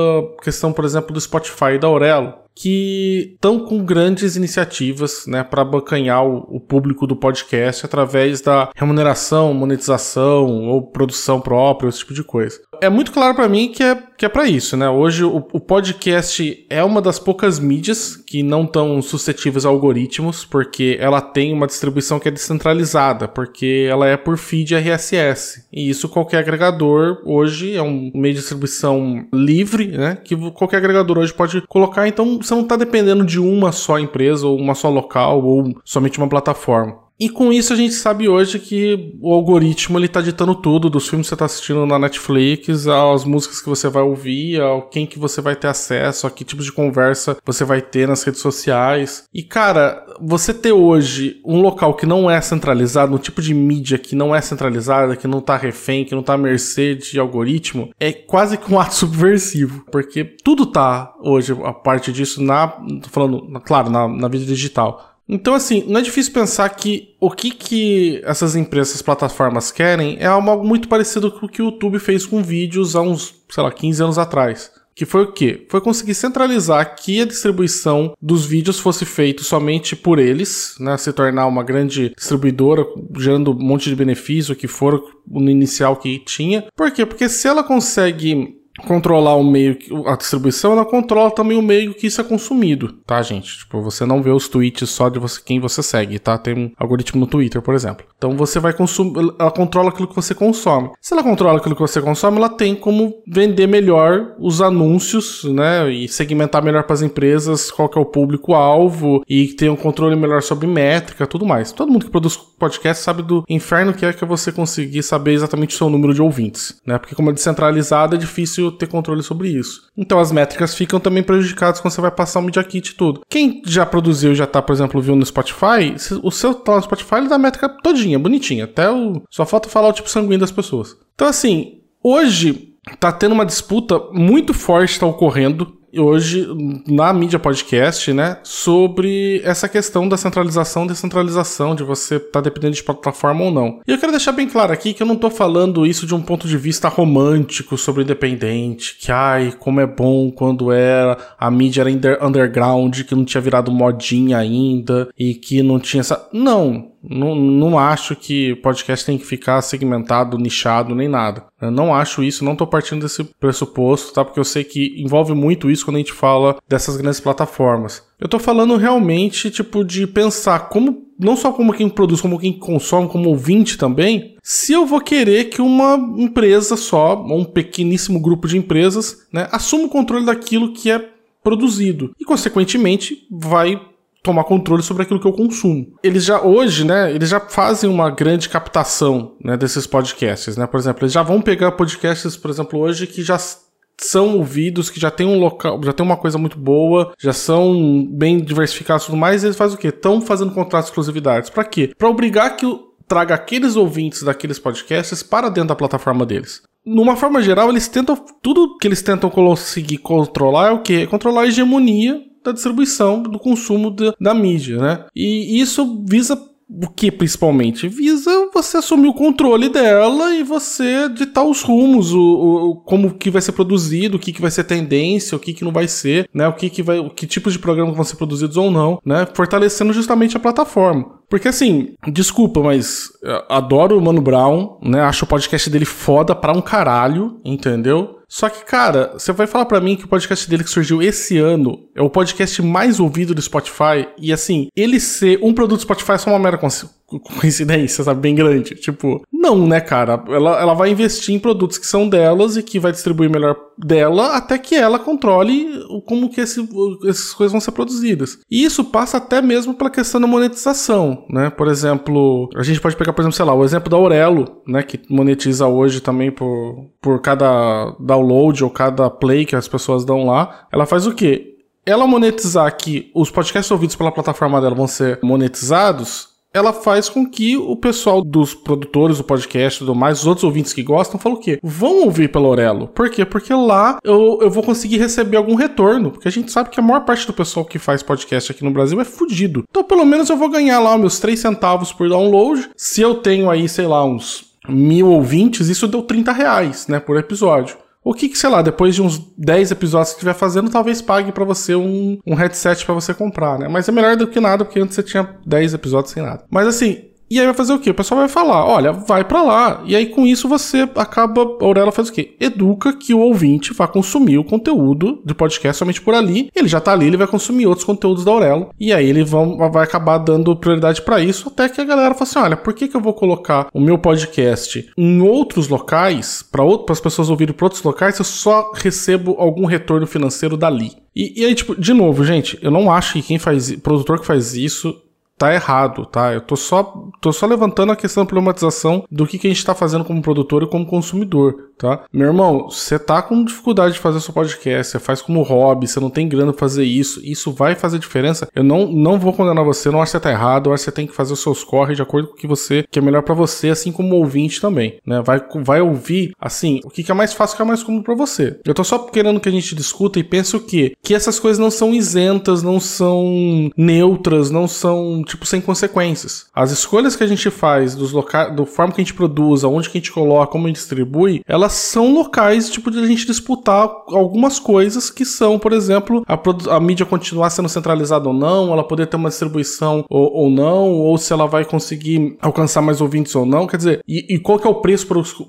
questão, por exemplo, do Spotify e da Aurelo, que estão com grandes iniciativas né, para bacanhar o, o, público do podcast através da remuneração, monetização ou produção própria, esse tipo de coisa é muito claro para mim que é, que é para isso, né? Hoje o, o, podcast é uma das poucas mídias que não estão suscetíveis a algoritmos, porque ela tem uma distribuição que é descentralizada, porque ela é por feed RSS. E isso qualquer agregador hoje é um meio de distribuição livre, né? Que qualquer agregador hoje pode colocar, então você não está dependendo de uma só empresa, ou uma só local, ou somente uma plataforma. E com isso a gente sabe hoje que o algoritmo ele tá ditando tudo, dos filmes que você tá assistindo na Netflix, às músicas que você vai ouvir, ao quem que você vai ter acesso, a que tipo de conversa você vai ter nas redes sociais. E cara, você ter hoje um local que não é centralizado, um tipo de mídia que não é centralizada, que não tá refém, que não tá à mercê de algoritmo, é quase que um ato subversivo, porque tudo tá hoje a parte disso na, tô falando, claro, na, na vida digital então, assim, não é difícil pensar que o que, que essas empresas, essas plataformas querem é algo muito parecido com o que o YouTube fez com vídeos há uns, sei lá, 15 anos atrás. Que foi o quê? Foi conseguir centralizar que a distribuição dos vídeos fosse feita somente por eles, né? Se tornar uma grande distribuidora, gerando um monte de benefício, que for no inicial que tinha. Por quê? Porque se ela consegue controlar o meio, a distribuição, ela controla também o meio que isso é consumido, tá, gente? Tipo, você não vê os tweets só de você, quem você segue, tá? Tem um algoritmo no Twitter, por exemplo. Então você vai consumir, ela controla aquilo que você consome. Se ela controla aquilo que você consome, ela tem como vender melhor os anúncios, né? E segmentar melhor para as empresas qual que é o público-alvo e ter um controle melhor sobre métrica, tudo mais. Todo mundo que produz podcast sabe do inferno que é que você conseguir saber exatamente o seu número de ouvintes, né? Porque como é descentralizado, é difícil ter controle sobre isso. Então as métricas ficam também prejudicadas quando você vai passar o Media Kit e tudo. Quem já produziu já tá, por exemplo, viu no Spotify, o seu tá no Spotify ele dá a métrica todinha, bonitinha. Até o. Só falta falar o tipo sanguíneo das pessoas. Então, assim, hoje tá tendo uma disputa muito forte, tá ocorrendo hoje na mídia podcast, né, sobre essa questão da centralização, descentralização, de você estar tá dependendo de plataforma ou não. E eu quero deixar bem claro aqui que eu não tô falando isso de um ponto de vista romântico sobre independente, que ai, como é bom quando era a mídia era underground, que não tinha virado modinha ainda e que não tinha essa. Não, não, não acho que podcast tem que ficar segmentado, nichado, nem nada. Eu não acho isso, não tô partindo desse pressuposto, tá? Porque eu sei que envolve muito isso quando a gente fala dessas grandes plataformas. Eu tô falando realmente, tipo, de pensar como, não só como quem produz, como quem consome, como ouvinte também, se eu vou querer que uma empresa só, ou um pequeníssimo grupo de empresas, né, assuma o controle daquilo que é produzido. E, consequentemente, vai tomar controle sobre aquilo que eu consumo. Eles já hoje, né, eles já fazem uma grande captação, né, desses podcasts, né? Por exemplo, eles já vão pegar podcasts, por exemplo, hoje que já são ouvidos, que já tem um local, já tem uma coisa muito boa, já são bem diversificados e tudo mais, eles fazem o quê? Estão fazendo contratos de exclusividades. Para quê? Para obrigar que traga aqueles ouvintes daqueles podcasts para dentro da plataforma deles. Numa forma geral, eles tentam tudo que eles tentam conseguir controlar é o quê? É controlar a hegemonia da distribuição, do consumo da, da mídia, né? E isso visa o que principalmente? Visa você assumir o controle dela e você ditar os rumos, o, o, como que vai ser produzido, o que, que vai ser tendência, o que, que não vai ser, né? O que, que vai. Que tipos de programas vão ser produzidos ou não, né? Fortalecendo justamente a plataforma. Porque assim, desculpa, mas adoro o Mano Brown, né? Acho o podcast dele foda pra um caralho, entendeu? Só que, cara, você vai falar para mim que o podcast dele que surgiu esse ano é o podcast mais ouvido do Spotify e assim, ele ser um produto do Spotify é só uma mera coincidência, sabe? Bem grande. Tipo, não, né, cara? Ela, ela vai investir em produtos que são delas e que vai distribuir melhor dela até que ela controle como que esse, essas coisas vão ser produzidas. E isso passa até mesmo pela questão da monetização, né? Por exemplo, a gente pode pegar, por exemplo, sei lá, o exemplo da Aurelo, né? Que monetiza hoje também por, por cada download ou cada play que as pessoas dão lá. Ela faz o quê? Ela monetizar que os podcasts ouvidos pela plataforma dela vão ser monetizados, ela faz com que o pessoal dos produtores do podcast e do mais, os outros ouvintes que gostam, falam o quê? Vão ouvir pelo Aurelo. Por quê? Porque lá eu, eu vou conseguir receber algum retorno. Porque a gente sabe que a maior parte do pessoal que faz podcast aqui no Brasil é fudido. Então, pelo menos eu vou ganhar lá meus 3 centavos por download. Se eu tenho aí, sei lá, uns mil ouvintes, isso deu 30 reais, né, por episódio. O que, que, sei lá, depois de uns 10 episódios que estiver fazendo, talvez pague para você um, um headset para você comprar, né? Mas é melhor do que nada, porque antes você tinha 10 episódios sem nada. Mas assim, e aí vai fazer o quê? O pessoal vai falar, olha, vai para lá. E aí com isso você acaba, a Aurela faz o quê? Educa que o ouvinte vá consumir o conteúdo do podcast somente por ali. Ele já tá ali, ele vai consumir outros conteúdos da Aurela. E aí ele vão, vai acabar dando prioridade para isso, até que a galera fala assim, olha, por que que eu vou colocar o meu podcast em outros locais, para as pessoas ouvirem para outros locais, se eu só recebo algum retorno financeiro dali? E, e aí, tipo, de novo, gente, eu não acho que quem faz, produtor que faz isso tá errado, tá? Eu tô só, tô só levantando a questão da problematização do que, que a gente tá fazendo como produtor e como consumidor, tá? Meu irmão, você tá com dificuldade de fazer seu podcast, você faz como hobby, você não tem grana pra fazer isso, isso vai fazer diferença. Eu não, não vou condenar você, não acho que você tá errado, eu acho que você tem que fazer os seus corre de acordo com o que você, que é melhor para você, assim como ouvinte também, né? Vai, vai ouvir, assim, o que, que é mais fácil, o que é mais comum para você. Eu tô só querendo que a gente discuta e pense o quê? Que essas coisas não são isentas, não são neutras, não são tipo, sem consequências. As escolhas que a gente faz dos locais, do forma que a gente produz, aonde que a gente coloca, como a gente distribui, elas são locais, tipo, de a gente disputar algumas coisas que são, por exemplo, a, a mídia continuar sendo centralizada ou não, ela poder ter uma distribuição ou, ou não, ou se ela vai conseguir alcançar mais ouvintes ou não, quer dizer, e, e qual que é o preço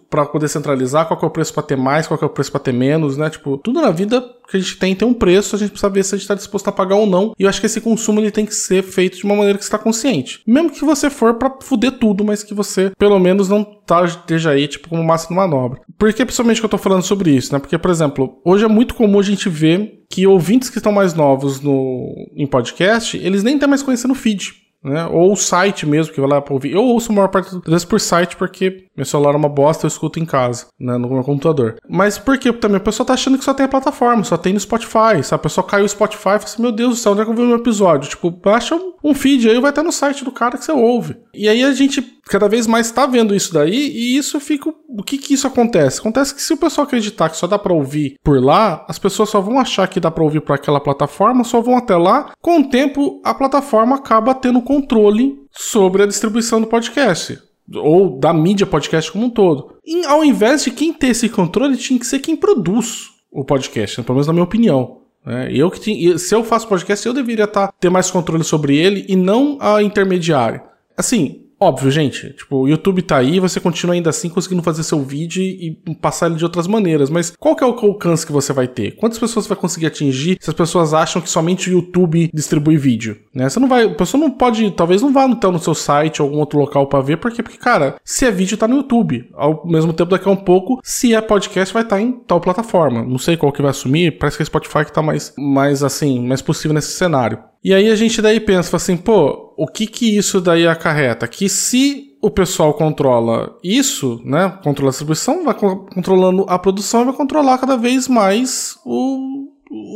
para poder centralizar, qual que é o preço para ter mais, qual que é o preço para ter menos, né? Tipo, tudo na vida que a gente tem tem um preço, a gente precisa ver se a gente está disposto a pagar ou não. E eu acho que esse consumo ele tem que ser feito de uma maneira que está consciente. Mesmo que você for para fuder tudo, mas que você pelo menos não tá, esteja aí tipo como massa de manobra. Por que principalmente que eu tô falando sobre isso, né? Porque, por exemplo, hoje é muito comum a gente ver que ouvintes que estão mais novos no em podcast, eles nem estão mais conhecendo o feed né? Ou o site mesmo, que vai lá pra ouvir. Eu ouço a maior parte das por site, porque meu celular é uma bosta, eu escuto em casa, né? No meu computador. Mas por quê? Também a pessoa tá achando que só tem a plataforma, só tem no Spotify, sabe? A pessoa caiu o Spotify e fala assim, meu Deus do céu, onde é que eu vi meu episódio? Tipo, baixa um feed aí vai estar no site do cara que você ouve. E aí a gente cada vez mais está vendo isso daí e isso fica. O que que isso acontece? Acontece que se o pessoal acreditar que só dá para ouvir por lá, as pessoas só vão achar que dá para ouvir por aquela plataforma, só vão até lá. Com o tempo, a plataforma acaba tendo controle sobre a distribuição do podcast ou da mídia podcast como um todo. E ao invés de quem ter esse controle, tinha que ser quem produz o podcast, pelo menos na minha opinião. É, eu que tinha, se eu faço podcast, eu deveria tá, ter mais controle sobre ele e não a intermediária. Assim, Óbvio, gente. Tipo, o YouTube tá aí, você continua ainda assim conseguindo fazer seu vídeo e passar ele de outras maneiras. Mas qual que é o alcance que você vai ter? Quantas pessoas você vai conseguir atingir se as pessoas acham que somente o YouTube distribui vídeo? Né? Você não vai. A pessoa não pode. Talvez não vá então no seu site ou algum outro local para ver, porque, porque, cara, se é vídeo, tá no YouTube. Ao mesmo tempo, daqui a um pouco, se é podcast, vai estar tá em tal plataforma. Não sei qual que vai assumir. Parece que é Spotify que tá mais, mais assim, mais possível nesse cenário. E aí a gente daí pensa assim, pô, o que que isso daí acarreta? Que se o pessoal controla isso, né, controla a distribuição, vai controlando a produção e vai controlar cada vez mais o,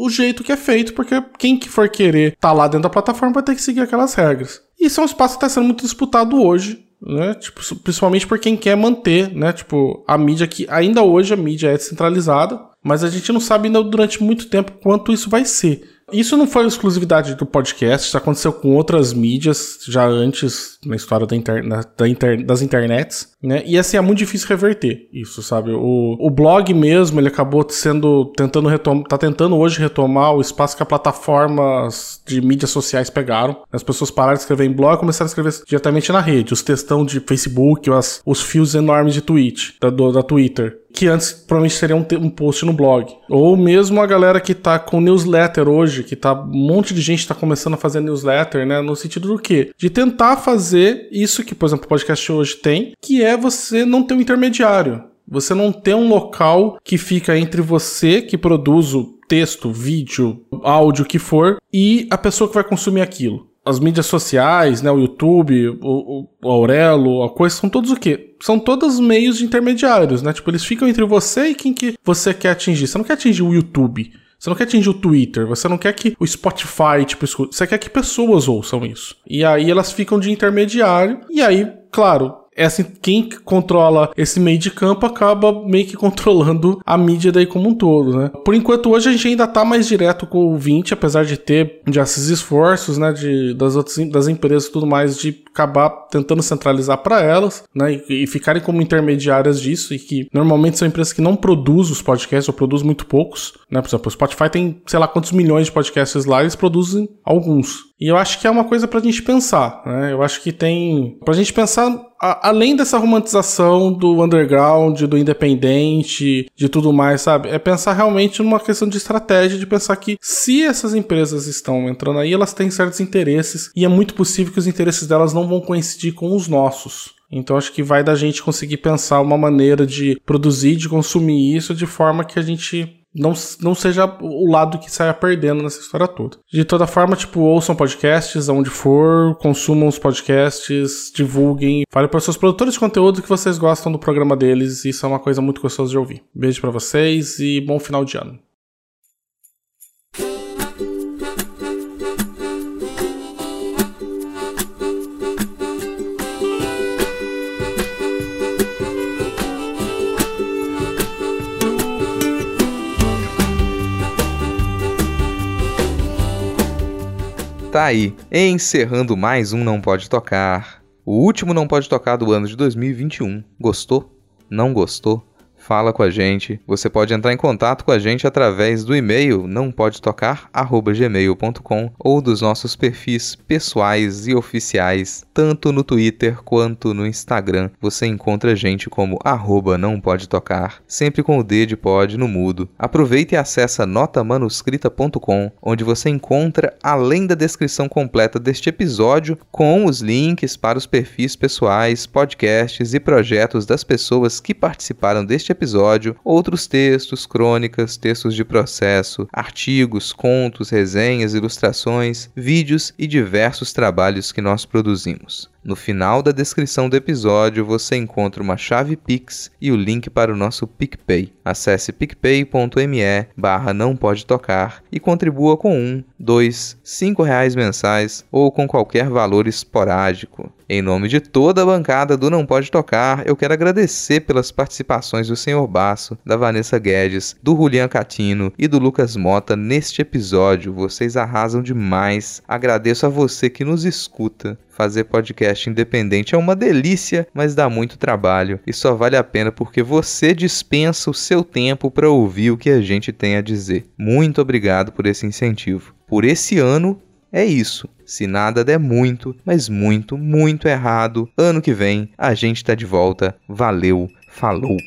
o jeito que é feito, porque quem que for querer tá lá dentro da plataforma vai ter que seguir aquelas regras. Isso é um espaço que está sendo muito disputado hoje, né? Tipo, principalmente por quem quer manter, né? Tipo, a mídia que ainda hoje a mídia é descentralizada, mas a gente não sabe ainda durante muito tempo quanto isso vai ser. Isso não foi exclusividade do podcast, isso aconteceu com outras mídias já antes na história da inter, da inter, das internets, né? E assim é muito difícil reverter isso, sabe? O, o blog mesmo, ele acabou sendo tentando retomar, tá tentando hoje retomar o espaço que as plataformas de mídias sociais pegaram. As pessoas pararam de escrever em blog e começaram a escrever diretamente na rede, os textão de Facebook, as, os fios enormes de tweet, da, do, da Twitter que antes provavelmente seria um, um, post no blog. Ou mesmo a galera que tá com newsletter hoje, que tá um monte de gente tá começando a fazer newsletter, né? No sentido do quê? De tentar fazer isso que, por exemplo, o podcast hoje tem, que é você não ter um intermediário. Você não ter um local que fica entre você, que produz o texto, vídeo, áudio, o que for, e a pessoa que vai consumir aquilo as mídias sociais, né, o YouTube, o, o, Aurelo, a coisa, são todos o quê? São todos meios de intermediários, né? Tipo, eles ficam entre você e quem que você quer atingir. Você não quer atingir o YouTube, você não quer atingir o Twitter, você não quer que o Spotify, tipo, escute, você quer que pessoas ouçam isso. E aí elas ficam de intermediário, e aí, claro, é assim, quem controla esse meio de campo acaba meio que controlando a mídia daí como um todo, né? Por enquanto, hoje a gente ainda tá mais direto com o 20, apesar de ter já esses esforços, né, de, das outras das empresas e tudo mais de acabar tentando centralizar para elas, né, e, e, ficarem como intermediárias disso, e que normalmente são empresas que não produzem os podcasts ou produzem muito poucos, né? Por exemplo, o Spotify tem sei lá quantos milhões de podcasts lá, eles produzem alguns. E eu acho que é uma coisa pra gente pensar, né? Eu acho que tem. Pra gente pensar, a, além dessa romantização do underground, do independente, de tudo mais, sabe? É pensar realmente numa questão de estratégia, de pensar que se essas empresas estão entrando aí, elas têm certos interesses, e é muito possível que os interesses delas não vão coincidir com os nossos. Então acho que vai da gente conseguir pensar uma maneira de produzir, de consumir isso de forma que a gente não, não seja o lado que saia perdendo nessa história toda. De toda forma, tipo, ouçam podcasts aonde for, consumam os podcasts, divulguem, falem para seus produtores de conteúdo que vocês gostam do programa deles, isso é uma coisa muito gostosa de ouvir. Beijo para vocês e bom final de ano. Tá aí, encerrando mais um Não Pode Tocar. O último Não Pode Tocar do ano de 2021. Gostou? Não gostou? Fala com a gente. Você pode entrar em contato com a gente através do e-mail não pode ou dos nossos perfis pessoais e oficiais, tanto no Twitter quanto no Instagram. Você encontra a gente como arroba não pode tocar, sempre com o D de pod no mudo. Aproveite e acesse notamanuscrita.com, onde você encontra, além da descrição completa deste episódio, com os links para os perfis pessoais, podcasts e projetos das pessoas que participaram deste episódio outros textos, crônicas, textos de processo, artigos, contos, resenhas, ilustrações, vídeos e diversos trabalhos que nós produzimos. No final da descrição do episódio você encontra uma chave Pix e o link para o nosso PicPay. Acesse picpay.me barra não pode tocar e contribua com um, dois, cinco reais mensais ou com qualquer valor esporádico. Em nome de toda a bancada do Não Pode Tocar, eu quero agradecer pelas participações do Sr. Basso, da Vanessa Guedes, do Julian Catino e do Lucas Mota neste episódio. Vocês arrasam demais. Agradeço a você que nos escuta. Fazer podcast independente é uma delícia, mas dá muito trabalho e só vale a pena porque você dispensa o seu tempo para ouvir o que a gente tem a dizer. Muito obrigado por esse incentivo. Por esse ano é isso. Se nada der muito, mas muito, muito errado, ano que vem a gente tá de volta. Valeu, falou!